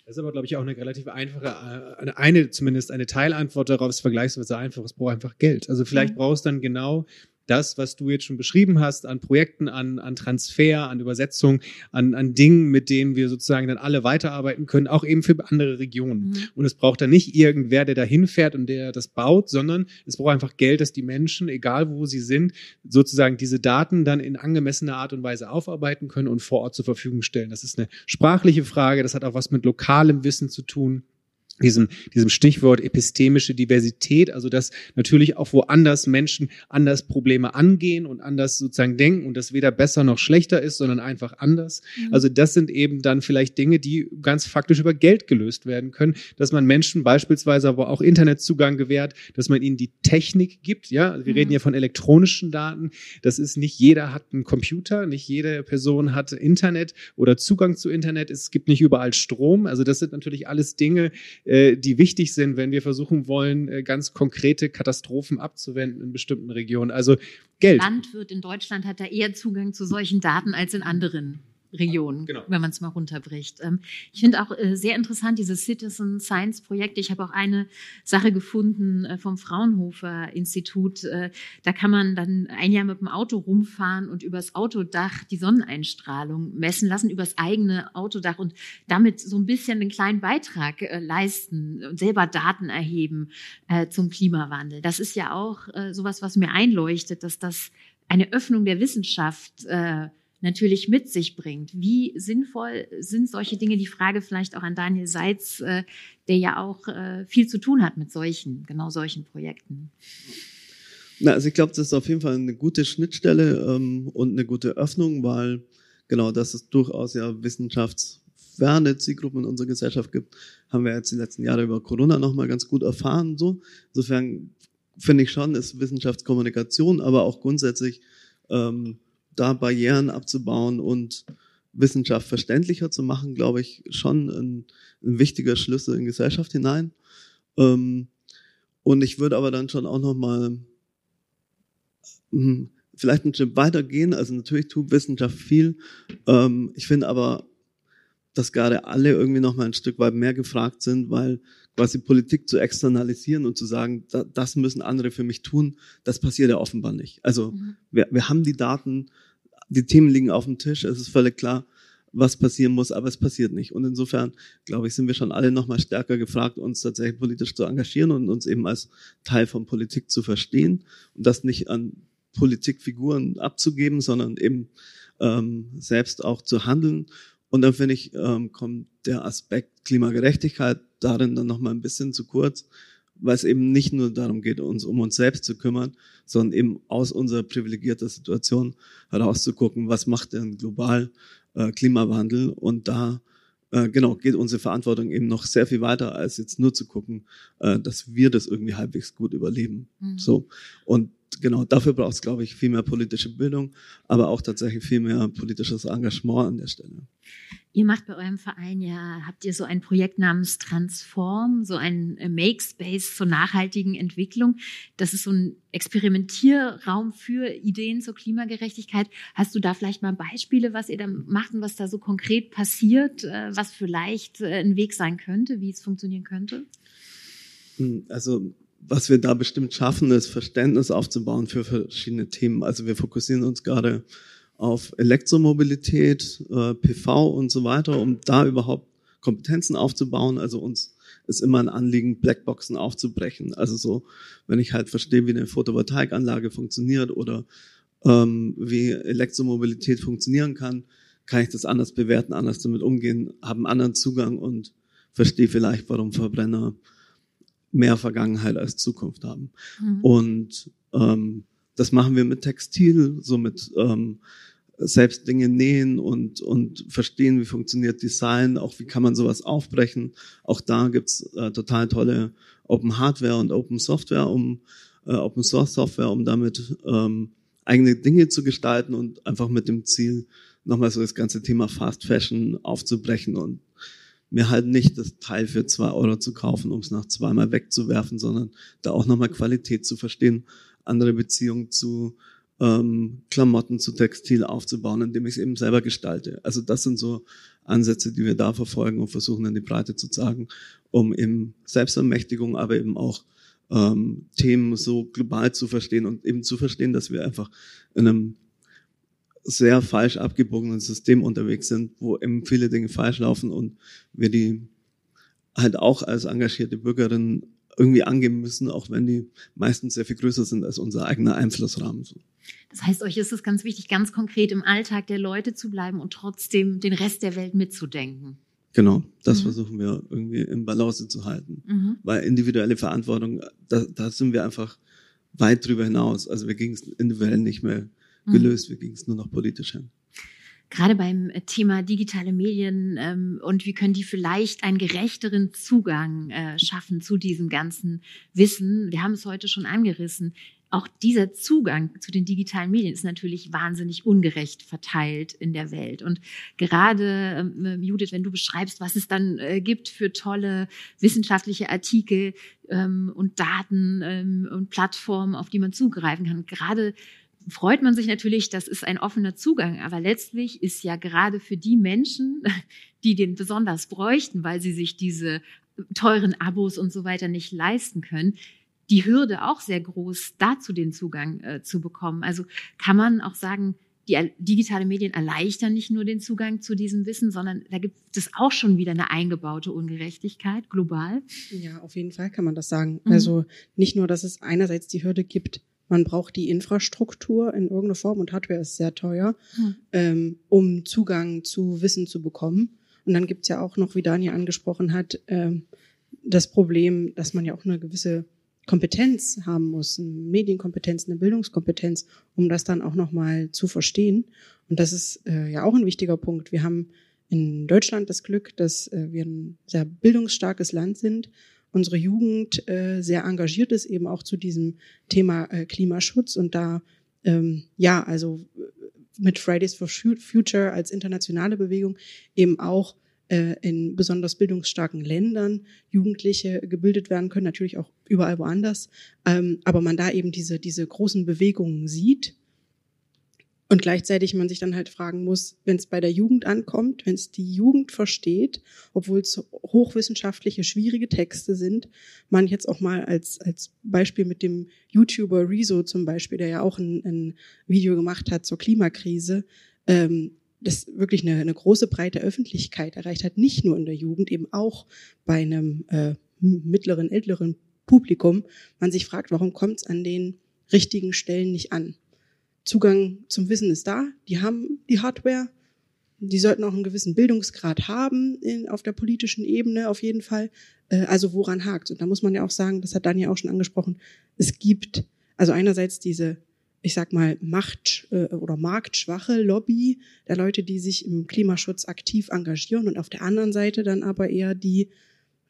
Das ist aber, glaube ich, auch eine relativ einfache, eine, eine zumindest eine Teilantwort darauf ist vergleichsweise einfach. Es braucht einfach Geld. Also vielleicht mhm. brauchst du dann genau das, was du jetzt schon beschrieben hast, an Projekten, an, an Transfer, an Übersetzung, an, an Dingen, mit denen wir sozusagen dann alle weiterarbeiten können, auch eben für andere Regionen. Mhm. Und es braucht dann nicht irgendwer, der da hinfährt und der das baut, sondern es braucht einfach Geld, dass die Menschen, egal wo sie sind, sozusagen diese Daten dann in angemessener Art und Weise aufarbeiten können und vor Ort zur Verfügung stellen. Das ist eine sprachliche Frage, das hat auch was mit lokalem Wissen zu tun diesem, diesem Stichwort epistemische Diversität, also dass natürlich auch woanders Menschen anders Probleme angehen und anders sozusagen denken und das weder besser noch schlechter ist, sondern einfach anders. Mhm. Also das sind eben dann vielleicht Dinge, die ganz faktisch über Geld gelöst werden können, dass man Menschen beispielsweise aber auch Internetzugang gewährt, dass man ihnen die Technik gibt, ja, also wir mhm. reden ja von elektronischen Daten, das ist nicht jeder hat einen Computer, nicht jede Person hat Internet oder Zugang zu Internet, es gibt nicht überall Strom, also das sind natürlich alles Dinge, äh, die wichtig sind, wenn wir versuchen wollen, äh, ganz konkrete Katastrophen abzuwenden in bestimmten Regionen. Also Geld. Landwirt in Deutschland hat da eher Zugang zu solchen Daten als in anderen Region, genau. wenn man es mal runterbricht. Ähm, ich finde auch äh, sehr interessant dieses Citizen Science Projekt. Ich habe auch eine Sache gefunden äh, vom Fraunhofer Institut. Äh, da kann man dann ein Jahr mit dem Auto rumfahren und übers Autodach die Sonneneinstrahlung messen lassen, übers eigene Autodach und damit so ein bisschen einen kleinen Beitrag leisten und selber Daten erheben zum Klimawandel. Das ist ja auch sowas, was mir einleuchtet, dass das eine Öffnung der Wissenschaft natürlich mit sich bringt. Wie sinnvoll sind solche Dinge? Die Frage vielleicht auch an Daniel Seitz, äh, der ja auch äh, viel zu tun hat mit solchen, genau solchen Projekten. Na, also ich glaube, das ist auf jeden Fall eine gute Schnittstelle ähm, und eine gute Öffnung, weil genau, dass es durchaus ja wissenschaftsferne Zielgruppen in unserer Gesellschaft gibt, haben wir jetzt die letzten Jahre über Corona nochmal ganz gut erfahren. So, insofern finde ich schon, ist Wissenschaftskommunikation, aber auch grundsätzlich ähm, da Barrieren abzubauen und Wissenschaft verständlicher zu machen, glaube ich, schon ein, ein wichtiger Schlüssel in Gesellschaft hinein. Ähm, und ich würde aber dann schon auch noch mal hm, vielleicht ein Stück weitergehen. Also natürlich tut Wissenschaft viel. Ähm, ich finde aber, dass gerade alle irgendwie noch mal ein Stück weit mehr gefragt sind, weil quasi Politik zu externalisieren und zu sagen, das müssen andere für mich tun, das passiert ja offenbar nicht. Also mhm. wir, wir haben die Daten, die Themen liegen auf dem Tisch, es ist völlig klar, was passieren muss, aber es passiert nicht. Und insofern, glaube ich, sind wir schon alle nochmal stärker gefragt, uns tatsächlich politisch zu engagieren und uns eben als Teil von Politik zu verstehen und das nicht an Politikfiguren abzugeben, sondern eben ähm, selbst auch zu handeln. Und dann finde ich, ähm, kommt der Aspekt Klimagerechtigkeit darin dann nochmal ein bisschen zu kurz, weil es eben nicht nur darum geht, uns um uns selbst zu kümmern, sondern eben aus unserer privilegierten Situation herauszugucken, was macht denn global äh, Klimawandel und da äh, genau geht unsere Verantwortung eben noch sehr viel weiter, als jetzt nur zu gucken, äh, dass wir das irgendwie halbwegs gut überleben. Mhm. So und genau, dafür braucht es, glaube ich, viel mehr politische Bildung, aber auch tatsächlich viel mehr politisches Engagement an der Stelle. Ihr macht bei eurem Verein ja, habt ihr so ein Projekt namens Transform, so ein äh, Make-Space zur nachhaltigen Entwicklung. Das ist so ein Experimentierraum für Ideen zur Klimagerechtigkeit. Hast du da vielleicht mal Beispiele, was ihr da macht und was da so konkret passiert, äh, was vielleicht äh, ein Weg sein könnte, wie es funktionieren könnte? Hm, also was wir da bestimmt schaffen, ist Verständnis aufzubauen für verschiedene Themen. Also wir fokussieren uns gerade auf Elektromobilität, äh, PV und so weiter, um da überhaupt Kompetenzen aufzubauen. Also uns ist immer ein Anliegen, Blackboxen aufzubrechen. Also so, wenn ich halt verstehe, wie eine Photovoltaikanlage funktioniert oder ähm, wie Elektromobilität funktionieren kann, kann ich das anders bewerten, anders damit umgehen, habe einen anderen Zugang und verstehe vielleicht, warum Verbrenner mehr Vergangenheit als Zukunft haben. Mhm. Und ähm, das machen wir mit Textil, so mit ähm, selbst Dinge nähen und, und verstehen, wie funktioniert Design, auch wie kann man sowas aufbrechen. Auch da gibt's äh, total tolle Open Hardware und Open Software, um äh, Open Source Software, um damit ähm, eigene Dinge zu gestalten und einfach mit dem Ziel, nochmal so das ganze Thema Fast Fashion aufzubrechen und mir halt nicht das Teil für zwei Euro zu kaufen, um es nach zweimal wegzuwerfen, sondern da auch nochmal Qualität zu verstehen, andere Beziehungen zu ähm, Klamotten, zu Textil aufzubauen, indem ich es eben selber gestalte. Also das sind so Ansätze, die wir da verfolgen und versuchen in die Breite zu sagen, um eben Selbstermächtigung, aber eben auch ähm, Themen so global zu verstehen und eben zu verstehen, dass wir einfach in einem sehr falsch abgebogenen System unterwegs sind, wo eben viele Dinge falsch laufen und wir die halt auch als engagierte Bürgerinnen irgendwie angeben müssen, auch wenn die meistens sehr viel größer sind als unser eigener Einflussrahmen. Das heißt, euch ist es ganz wichtig, ganz konkret im Alltag der Leute zu bleiben und trotzdem den Rest der Welt mitzudenken. Genau, das mhm. versuchen wir irgendwie im Balance zu halten. Mhm. Weil individuelle Verantwortung, da, da sind wir einfach weit drüber hinaus. Also wir gingen es individuell nicht mehr. Gelöst. Wir gingen es nur noch politisch hin. Gerade beim Thema digitale Medien ähm, und wie können die vielleicht einen gerechteren Zugang äh, schaffen zu diesem ganzen Wissen. Wir haben es heute schon angerissen. Auch dieser Zugang zu den digitalen Medien ist natürlich wahnsinnig ungerecht verteilt in der Welt. Und gerade, ähm, Judith, wenn du beschreibst, was es dann äh, gibt für tolle wissenschaftliche Artikel ähm, und Daten ähm, und Plattformen, auf die man zugreifen kann, gerade freut man sich natürlich, das ist ein offener Zugang. Aber letztlich ist ja gerade für die Menschen, die den besonders bräuchten, weil sie sich diese teuren Abos und so weiter nicht leisten können, die Hürde auch sehr groß, dazu den Zugang äh, zu bekommen. Also kann man auch sagen, die digitale Medien erleichtern nicht nur den Zugang zu diesem Wissen, sondern da gibt es auch schon wieder eine eingebaute Ungerechtigkeit global. Ja, auf jeden Fall kann man das sagen. Mhm. Also nicht nur, dass es einerseits die Hürde gibt, man braucht die Infrastruktur in irgendeiner Form und Hardware ist sehr teuer, hm. ähm, um Zugang zu Wissen zu bekommen. Und dann gibt's ja auch noch, wie Daniel angesprochen hat, ähm, das Problem, dass man ja auch eine gewisse Kompetenz haben muss, eine Medienkompetenz, eine Bildungskompetenz, um das dann auch nochmal zu verstehen. Und das ist äh, ja auch ein wichtiger Punkt. Wir haben in Deutschland das Glück, dass äh, wir ein sehr bildungsstarkes Land sind unsere Jugend äh, sehr engagiert ist, eben auch zu diesem Thema äh, Klimaschutz und da ähm, ja, also äh, mit Fridays for Future als internationale Bewegung eben auch äh, in besonders bildungsstarken Ländern Jugendliche gebildet werden können, natürlich auch überall woanders, ähm, aber man da eben diese, diese großen Bewegungen sieht und gleichzeitig man sich dann halt fragen muss, wenn es bei der Jugend ankommt, wenn es die Jugend versteht, obwohl es hochwissenschaftliche, schwierige Texte sind, man jetzt auch mal als, als Beispiel mit dem YouTuber Rezo zum Beispiel, der ja auch ein, ein Video gemacht hat zur Klimakrise, ähm, das wirklich eine, eine große breite Öffentlichkeit erreicht hat, nicht nur in der Jugend, eben auch bei einem äh, mittleren, älteren Publikum. Man sich fragt, warum kommt es an den richtigen Stellen nicht an? Zugang zum Wissen ist da, die haben die Hardware, die sollten auch einen gewissen Bildungsgrad haben in, auf der politischen Ebene auf jeden Fall. Äh, also woran hakt? Und da muss man ja auch sagen, das hat Daniel auch schon angesprochen, es gibt also einerseits diese, ich sag mal, Macht- äh, oder marktschwache Lobby der Leute, die sich im Klimaschutz aktiv engagieren und auf der anderen Seite dann aber eher die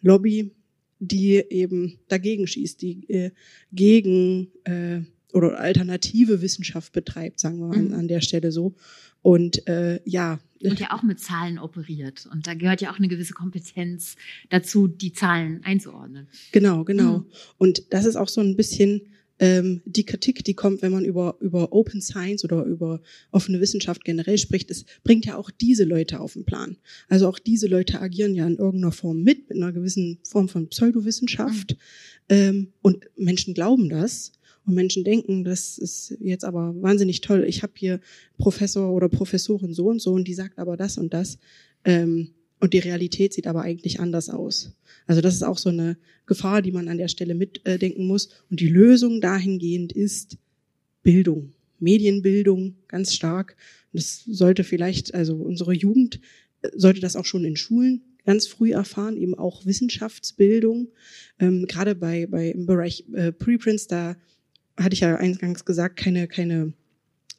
Lobby, die eben dagegen schießt, die äh, gegen äh, oder alternative Wissenschaft betreibt, sagen wir mhm. an, an der Stelle so. Und äh, ja. Und ja auch mit Zahlen operiert. Und da gehört ja auch eine gewisse Kompetenz dazu, die Zahlen einzuordnen. Genau, genau. Mhm. Und das ist auch so ein bisschen ähm, die Kritik, die kommt, wenn man über, über Open Science oder über offene Wissenschaft generell spricht, es bringt ja auch diese Leute auf den Plan. Also auch diese Leute agieren ja in irgendeiner Form mit, mit einer gewissen Form von Pseudowissenschaft. Mhm. Ähm, und Menschen glauben das. Und Menschen denken, das ist jetzt aber wahnsinnig toll. Ich habe hier Professor oder Professorin so und so und die sagt aber das und das. Ähm, und die Realität sieht aber eigentlich anders aus. Also das ist auch so eine Gefahr, die man an der Stelle mitdenken muss. Und die Lösung dahingehend ist Bildung, Medienbildung ganz stark. Das sollte vielleicht, also unsere Jugend äh, sollte das auch schon in Schulen ganz früh erfahren, eben auch Wissenschaftsbildung. Ähm, gerade bei, bei im Bereich äh, Preprints, da hatte ich ja eingangs gesagt, keine, keine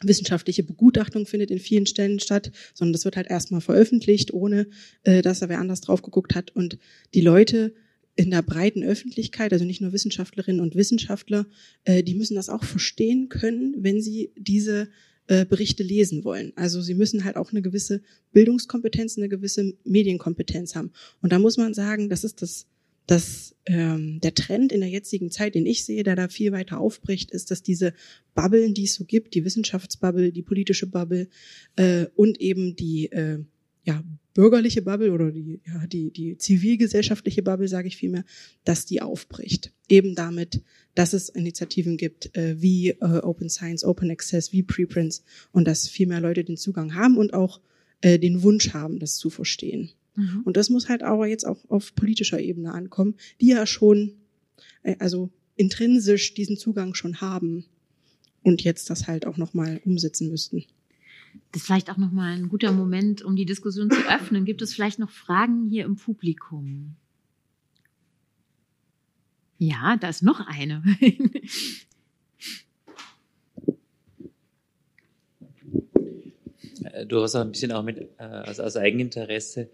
wissenschaftliche Begutachtung findet in vielen Stellen statt, sondern das wird halt erstmal veröffentlicht, ohne äh, dass da wer anders drauf geguckt hat. Und die Leute in der breiten Öffentlichkeit, also nicht nur Wissenschaftlerinnen und Wissenschaftler, äh, die müssen das auch verstehen können, wenn sie diese äh, Berichte lesen wollen. Also sie müssen halt auch eine gewisse Bildungskompetenz, eine gewisse Medienkompetenz haben. Und da muss man sagen, das ist das dass ähm, der Trend in der jetzigen Zeit, den ich sehe, der da viel weiter aufbricht, ist, dass diese Bubblen, die es so gibt, die Wissenschaftsbubble, die politische Bubble äh, und eben die äh, ja, bürgerliche Bubble oder die, ja, die, die zivilgesellschaftliche Bubble, sage ich vielmehr, dass die aufbricht. Eben damit, dass es Initiativen gibt äh, wie äh, Open Science, Open Access, wie Preprints und dass viel mehr Leute den Zugang haben und auch äh, den Wunsch haben, das zu verstehen. Mhm. Und das muss halt aber jetzt auch auf politischer Ebene ankommen, die ja schon, äh, also intrinsisch diesen Zugang schon haben und jetzt das halt auch nochmal umsetzen müssten. Das ist vielleicht auch nochmal ein guter Moment, um die Diskussion zu öffnen. Gibt es vielleicht noch Fragen hier im Publikum? Ja, da ist noch eine. Äh, du hast auch ein bisschen auch mit, äh, also aus Eigeninteresse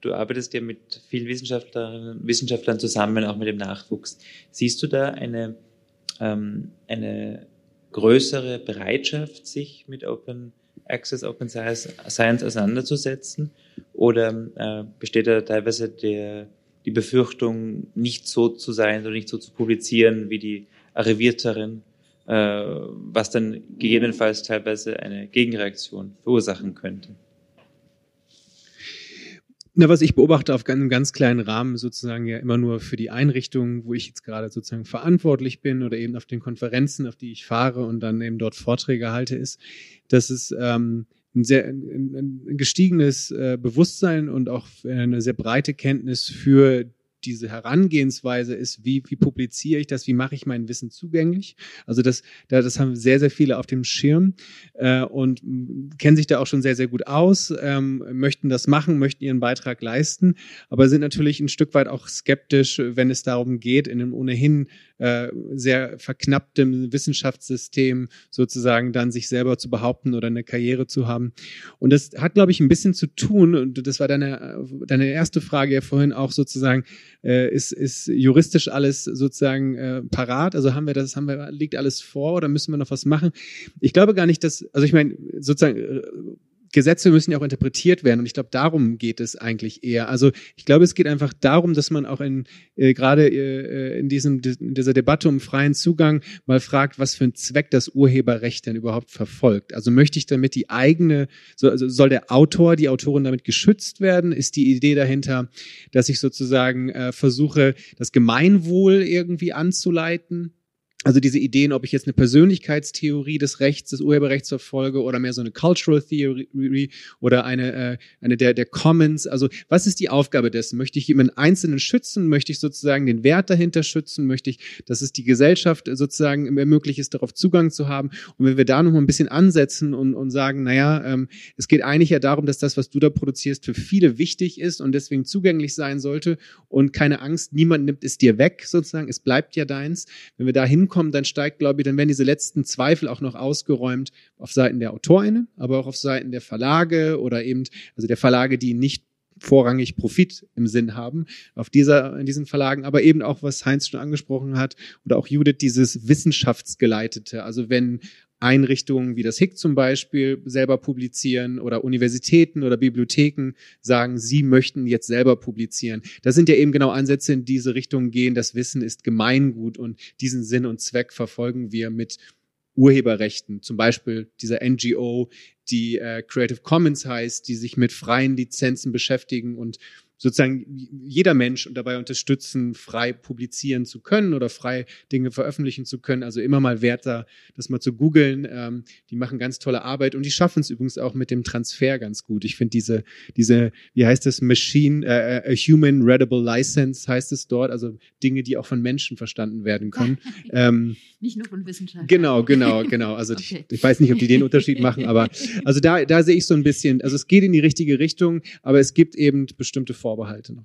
du arbeitest ja mit vielen Wissenschaftlerinnen, Wissenschaftlern zusammen, auch mit dem Nachwuchs. Siehst du da eine, ähm, eine größere Bereitschaft, sich mit Open Access, Open Science auseinanderzusetzen? Oder äh, besteht da teilweise der, die Befürchtung, nicht so zu sein oder nicht so zu publizieren wie die Arrivierterin, äh, was dann gegebenenfalls teilweise eine Gegenreaktion verursachen könnte? Na, was ich beobachte auf einem ganz kleinen Rahmen sozusagen ja immer nur für die Einrichtung, wo ich jetzt gerade sozusagen verantwortlich bin oder eben auf den Konferenzen, auf die ich fahre und dann eben dort Vorträge halte, ist, dass es ähm, ein sehr ein, ein gestiegenes äh, Bewusstsein und auch eine sehr breite Kenntnis für diese Herangehensweise ist, wie, wie publiziere ich das, wie mache ich mein Wissen zugänglich. Also das, da, das haben sehr, sehr viele auf dem Schirm äh, und kennen sich da auch schon sehr, sehr gut aus, ähm, möchten das machen, möchten ihren Beitrag leisten, aber sind natürlich ein Stück weit auch skeptisch, wenn es darum geht, in einem ohnehin äh, sehr verknapptem Wissenschaftssystem sozusagen dann sich selber zu behaupten oder eine Karriere zu haben. Und das hat, glaube ich, ein bisschen zu tun, und das war deine, deine erste Frage ja vorhin auch sozusagen, äh, ist, ist juristisch alles sozusagen äh, parat? Also haben wir das, haben wir, liegt alles vor oder müssen wir noch was machen? Ich glaube gar nicht, dass, also ich meine, sozusagen äh, Gesetze müssen ja auch interpretiert werden und ich glaube, darum geht es eigentlich eher. Also ich glaube, es geht einfach darum, dass man auch in äh, gerade äh, in diesem in dieser Debatte um freien Zugang mal fragt, was für einen Zweck das Urheberrecht denn überhaupt verfolgt. Also möchte ich damit die eigene, so, also soll der Autor, die Autorin damit geschützt werden? Ist die Idee dahinter, dass ich sozusagen äh, versuche, das Gemeinwohl irgendwie anzuleiten? Also diese Ideen, ob ich jetzt eine Persönlichkeitstheorie des Rechts, des Urheberrechts verfolge oder mehr so eine Cultural Theory oder eine, äh, eine der, der Commons. Also was ist die Aufgabe dessen? Möchte ich jemanden Einzelnen schützen? Möchte ich sozusagen den Wert dahinter schützen? Möchte ich, dass es die Gesellschaft sozusagen ermöglicht ist, darauf Zugang zu haben? Und wenn wir da noch mal ein bisschen ansetzen und, und sagen, naja, ähm, es geht eigentlich ja darum, dass das, was du da produzierst, für viele wichtig ist und deswegen zugänglich sein sollte und keine Angst, niemand nimmt es dir weg sozusagen, es bleibt ja deins. Wenn wir da hin hinkommen, dann steigt, glaube ich, dann werden diese letzten Zweifel auch noch ausgeräumt auf Seiten der AutorInnen, aber auch auf Seiten der Verlage oder eben, also der Verlage, die nicht vorrangig Profit im Sinn haben auf dieser, in diesen Verlagen, aber eben auch, was Heinz schon angesprochen hat oder auch Judith, dieses Wissenschaftsgeleitete. Also wenn Einrichtungen wie das HIC zum Beispiel selber publizieren oder Universitäten oder Bibliotheken sagen, sie möchten jetzt selber publizieren. Das sind ja eben genau Ansätze in diese Richtung gehen. Das Wissen ist Gemeingut und diesen Sinn und Zweck verfolgen wir mit Urheberrechten, zum Beispiel dieser NGO, die äh, Creative Commons heißt, die sich mit freien Lizenzen beschäftigen und sozusagen jeder Mensch und dabei unterstützen, frei publizieren zu können oder frei Dinge veröffentlichen zu können. Also immer mal wert da, das mal zu googeln. Ähm, die machen ganz tolle Arbeit und die schaffen es übrigens auch mit dem Transfer ganz gut. Ich finde diese, diese, wie heißt das, Machine, äh, a Human Readable License heißt es dort, also Dinge, die auch von Menschen verstanden werden können. ähm, nicht nur von Wissenschaftlern. Genau, genau, genau. Also okay. ich, ich weiß nicht, ob die den Unterschied machen, aber also da, da sehe ich so ein bisschen, also es geht in die richtige Richtung, aber es gibt eben bestimmte Formen Vorbehalte noch.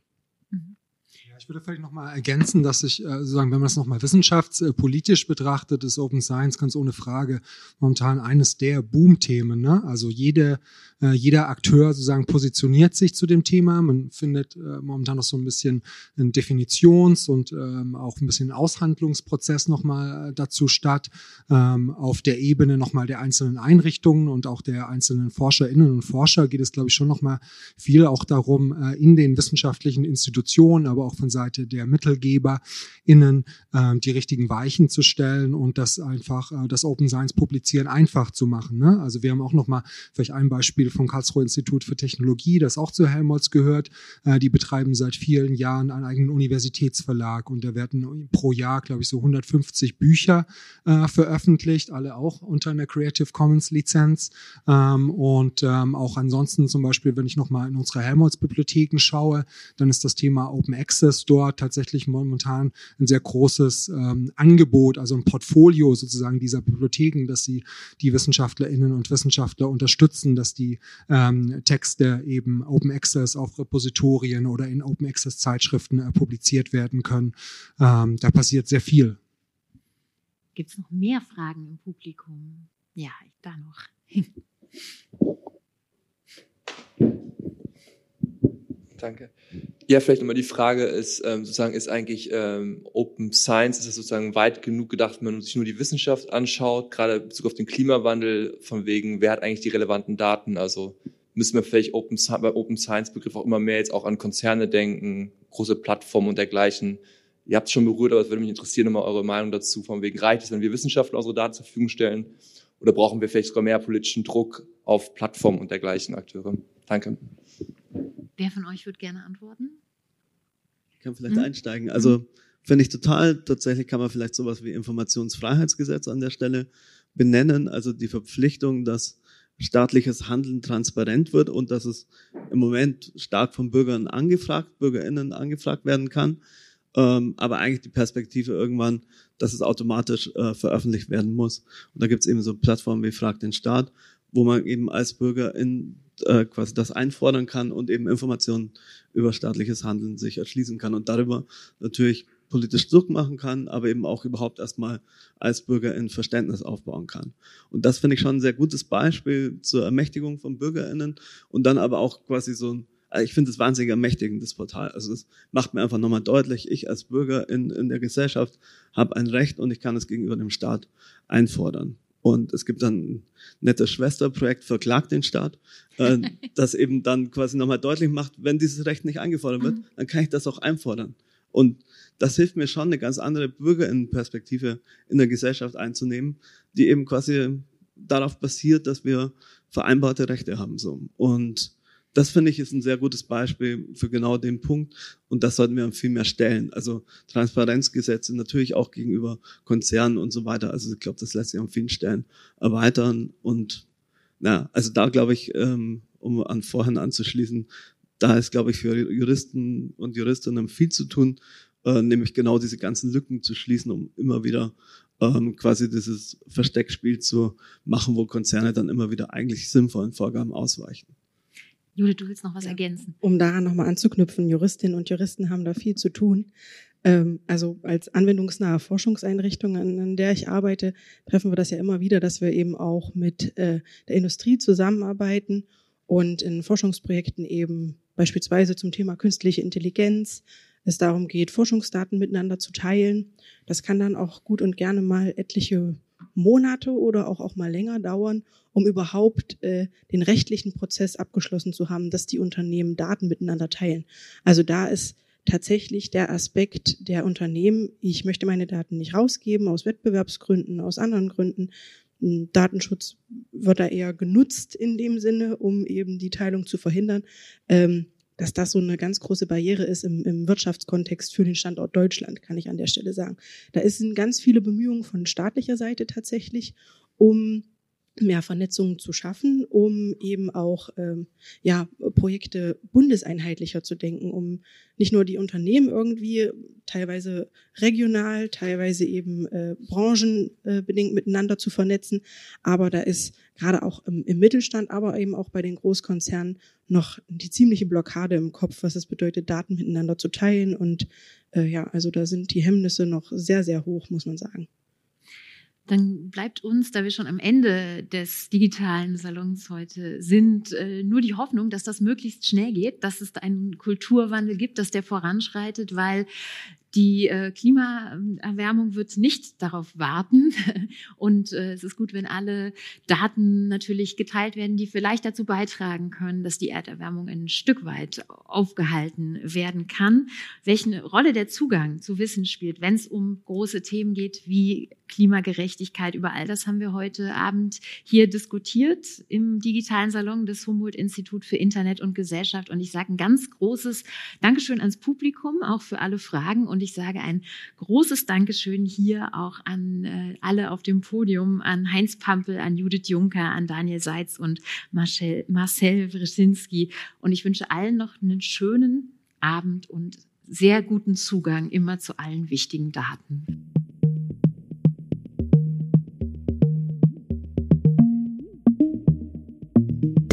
Ich würde vielleicht nochmal ergänzen, dass ich äh, sozusagen, wenn man das nochmal wissenschaftspolitisch betrachtet, ist Open Science ganz ohne Frage momentan eines der Boom-Themen. Ne? Also jede, äh, jeder Akteur sozusagen positioniert sich zu dem Thema. Man findet äh, momentan noch so ein bisschen ein Definitions- und ähm, auch ein bisschen Aushandlungsprozess nochmal äh, dazu statt. Ähm, auf der Ebene nochmal der einzelnen Einrichtungen und auch der einzelnen Forscherinnen und Forscher geht es, glaube ich, schon nochmal viel auch darum, äh, in den wissenschaftlichen Institutionen, aber auch von Seite der MittelgeberInnen äh, die richtigen Weichen zu stellen und das einfach, äh, das Open Science Publizieren einfach zu machen. Ne? Also wir haben auch noch mal vielleicht ein Beispiel vom Karlsruher Institut für Technologie, das auch zu Helmholtz gehört. Äh, die betreiben seit vielen Jahren einen eigenen Universitätsverlag und da werden pro Jahr, glaube ich, so 150 Bücher äh, veröffentlicht, alle auch unter einer Creative Commons Lizenz. Ähm, und ähm, auch ansonsten zum Beispiel, wenn ich noch mal in unsere Helmholtz-Bibliotheken schaue, dann ist das Thema Open Access dort tatsächlich momentan ein sehr großes ähm, Angebot, also ein Portfolio sozusagen dieser Bibliotheken, dass sie die Wissenschaftlerinnen und Wissenschaftler unterstützen, dass die ähm, Texte eben Open Access auf Repositorien oder in Open Access Zeitschriften äh, publiziert werden können. Ähm, da passiert sehr viel. Gibt es noch mehr Fragen im Publikum? Ja, da noch. Danke. Ja, vielleicht nochmal die Frage ist, ähm, sozusagen, ist eigentlich ähm, Open Science, ist das sozusagen weit genug gedacht, wenn man sich nur die Wissenschaft anschaut, gerade in Bezug auf den Klimawandel, von wegen, wer hat eigentlich die relevanten Daten? Also müssen wir vielleicht Open, beim Open Science Begriff auch immer mehr jetzt auch an Konzerne denken, große Plattformen und dergleichen. Ihr habt es schon berührt, aber es würde mich interessieren, nochmal eure Meinung dazu, von wegen, reicht es, wenn wir Wissenschaftler unsere Daten zur Verfügung stellen? Oder brauchen wir vielleicht sogar mehr politischen Druck auf Plattformen und dergleichen Akteure? Danke. Wer von euch wird gerne antworten? Ich kann vielleicht hm? einsteigen. Also finde ich total, tatsächlich kann man vielleicht sowas wie Informationsfreiheitsgesetz an der Stelle benennen, also die Verpflichtung, dass staatliches Handeln transparent wird und dass es im Moment stark von Bürgern angefragt, BürgerInnen angefragt werden kann, ähm, aber eigentlich die Perspektive irgendwann, dass es automatisch äh, veröffentlicht werden muss. Und da gibt es eben so Plattformen wie Frag den Staat, wo man eben als Bürger in äh, quasi das einfordern kann und eben Informationen über staatliches Handeln sich erschließen kann und darüber natürlich politisch Druck machen kann, aber eben auch überhaupt erstmal als Bürger in Verständnis aufbauen kann. Und das finde ich schon ein sehr gutes Beispiel zur Ermächtigung von BürgerInnen und dann aber auch quasi so ein, also ich finde es wahnsinnig ermächtigend, das Portal. Also das macht mir einfach nochmal deutlich, ich als Bürger in, in der Gesellschaft habe ein Recht und ich kann es gegenüber dem Staat einfordern. Und es gibt dann ein nettes Schwesterprojekt, verklagt den Staat, äh, das eben dann quasi nochmal deutlich macht, wenn dieses Recht nicht eingefordert wird, mhm. dann kann ich das auch einfordern. Und das hilft mir schon, eine ganz andere Bürgerinnenperspektive in der Gesellschaft einzunehmen, die eben quasi darauf basiert, dass wir vereinbarte Rechte haben. So. Und das finde ich ist ein sehr gutes Beispiel für genau den Punkt und das sollten wir viel mehr stellen. Also Transparenzgesetze natürlich auch gegenüber Konzernen und so weiter. Also ich glaube, das lässt sich an vielen Stellen erweitern und na, also da glaube ich, ähm, um an vorhin anzuschließen, da ist glaube ich für Juristen und Juristinnen viel zu tun, äh, nämlich genau diese ganzen Lücken zu schließen, um immer wieder ähm, quasi dieses Versteckspiel zu machen, wo Konzerne dann immer wieder eigentlich sinnvollen Vorgaben ausweichen. Judith, du willst noch was ergänzen? Um daran nochmal anzuknüpfen, Juristinnen und Juristen haben da viel zu tun. Ähm, also als anwendungsnahe Forschungseinrichtung, an, der ich arbeite, treffen wir das ja immer wieder, dass wir eben auch mit äh, der Industrie zusammenarbeiten und in Forschungsprojekten eben beispielsweise zum Thema künstliche Intelligenz es darum geht, Forschungsdaten miteinander zu teilen. Das kann dann auch gut und gerne mal etliche Monate oder auch, auch mal länger dauern, um überhaupt äh, den rechtlichen Prozess abgeschlossen zu haben, dass die Unternehmen Daten miteinander teilen. Also da ist tatsächlich der Aspekt der Unternehmen, ich möchte meine Daten nicht rausgeben aus Wettbewerbsgründen, aus anderen Gründen. Datenschutz wird da eher genutzt in dem Sinne, um eben die Teilung zu verhindern. Ähm, dass das so eine ganz große Barriere ist im, im Wirtschaftskontext für den Standort Deutschland, kann ich an der Stelle sagen. Da sind ganz viele Bemühungen von staatlicher Seite tatsächlich, um mehr Vernetzungen zu schaffen, um eben auch ähm, ja, Projekte bundeseinheitlicher zu denken, um nicht nur die Unternehmen irgendwie teilweise regional, teilweise eben äh, branchenbedingt äh, miteinander zu vernetzen. Aber da ist gerade auch im, im Mittelstand, aber eben auch bei den Großkonzernen noch die ziemliche Blockade im Kopf, was es bedeutet, Daten miteinander zu teilen. Und äh, ja, also da sind die Hemmnisse noch sehr, sehr hoch, muss man sagen. Dann bleibt uns, da wir schon am Ende des digitalen Salons heute sind, äh, nur die Hoffnung, dass das möglichst schnell geht, dass es einen Kulturwandel gibt, dass der voranschreitet, weil die äh, Klimaerwärmung wird nicht darauf warten. Und äh, es ist gut, wenn alle Daten natürlich geteilt werden, die vielleicht dazu beitragen können, dass die Erderwärmung ein Stück weit aufgehalten werden kann. Welche Rolle der Zugang zu Wissen spielt, wenn es um große Themen geht wie Klimagerechtigkeit, über all das haben wir heute Abend hier diskutiert im digitalen Salon des Humboldt-Institut für Internet und Gesellschaft. Und ich sage ein ganz großes Dankeschön ans Publikum, auch für alle Fragen. Und ich sage ein großes Dankeschön hier auch an äh, alle auf dem Podium, an Heinz Pampel, an Judith Juncker, an Daniel Seitz und Marcel, Marcel Wresinski. Und ich wünsche allen noch einen schönen Abend und sehr guten Zugang immer zu allen wichtigen Daten.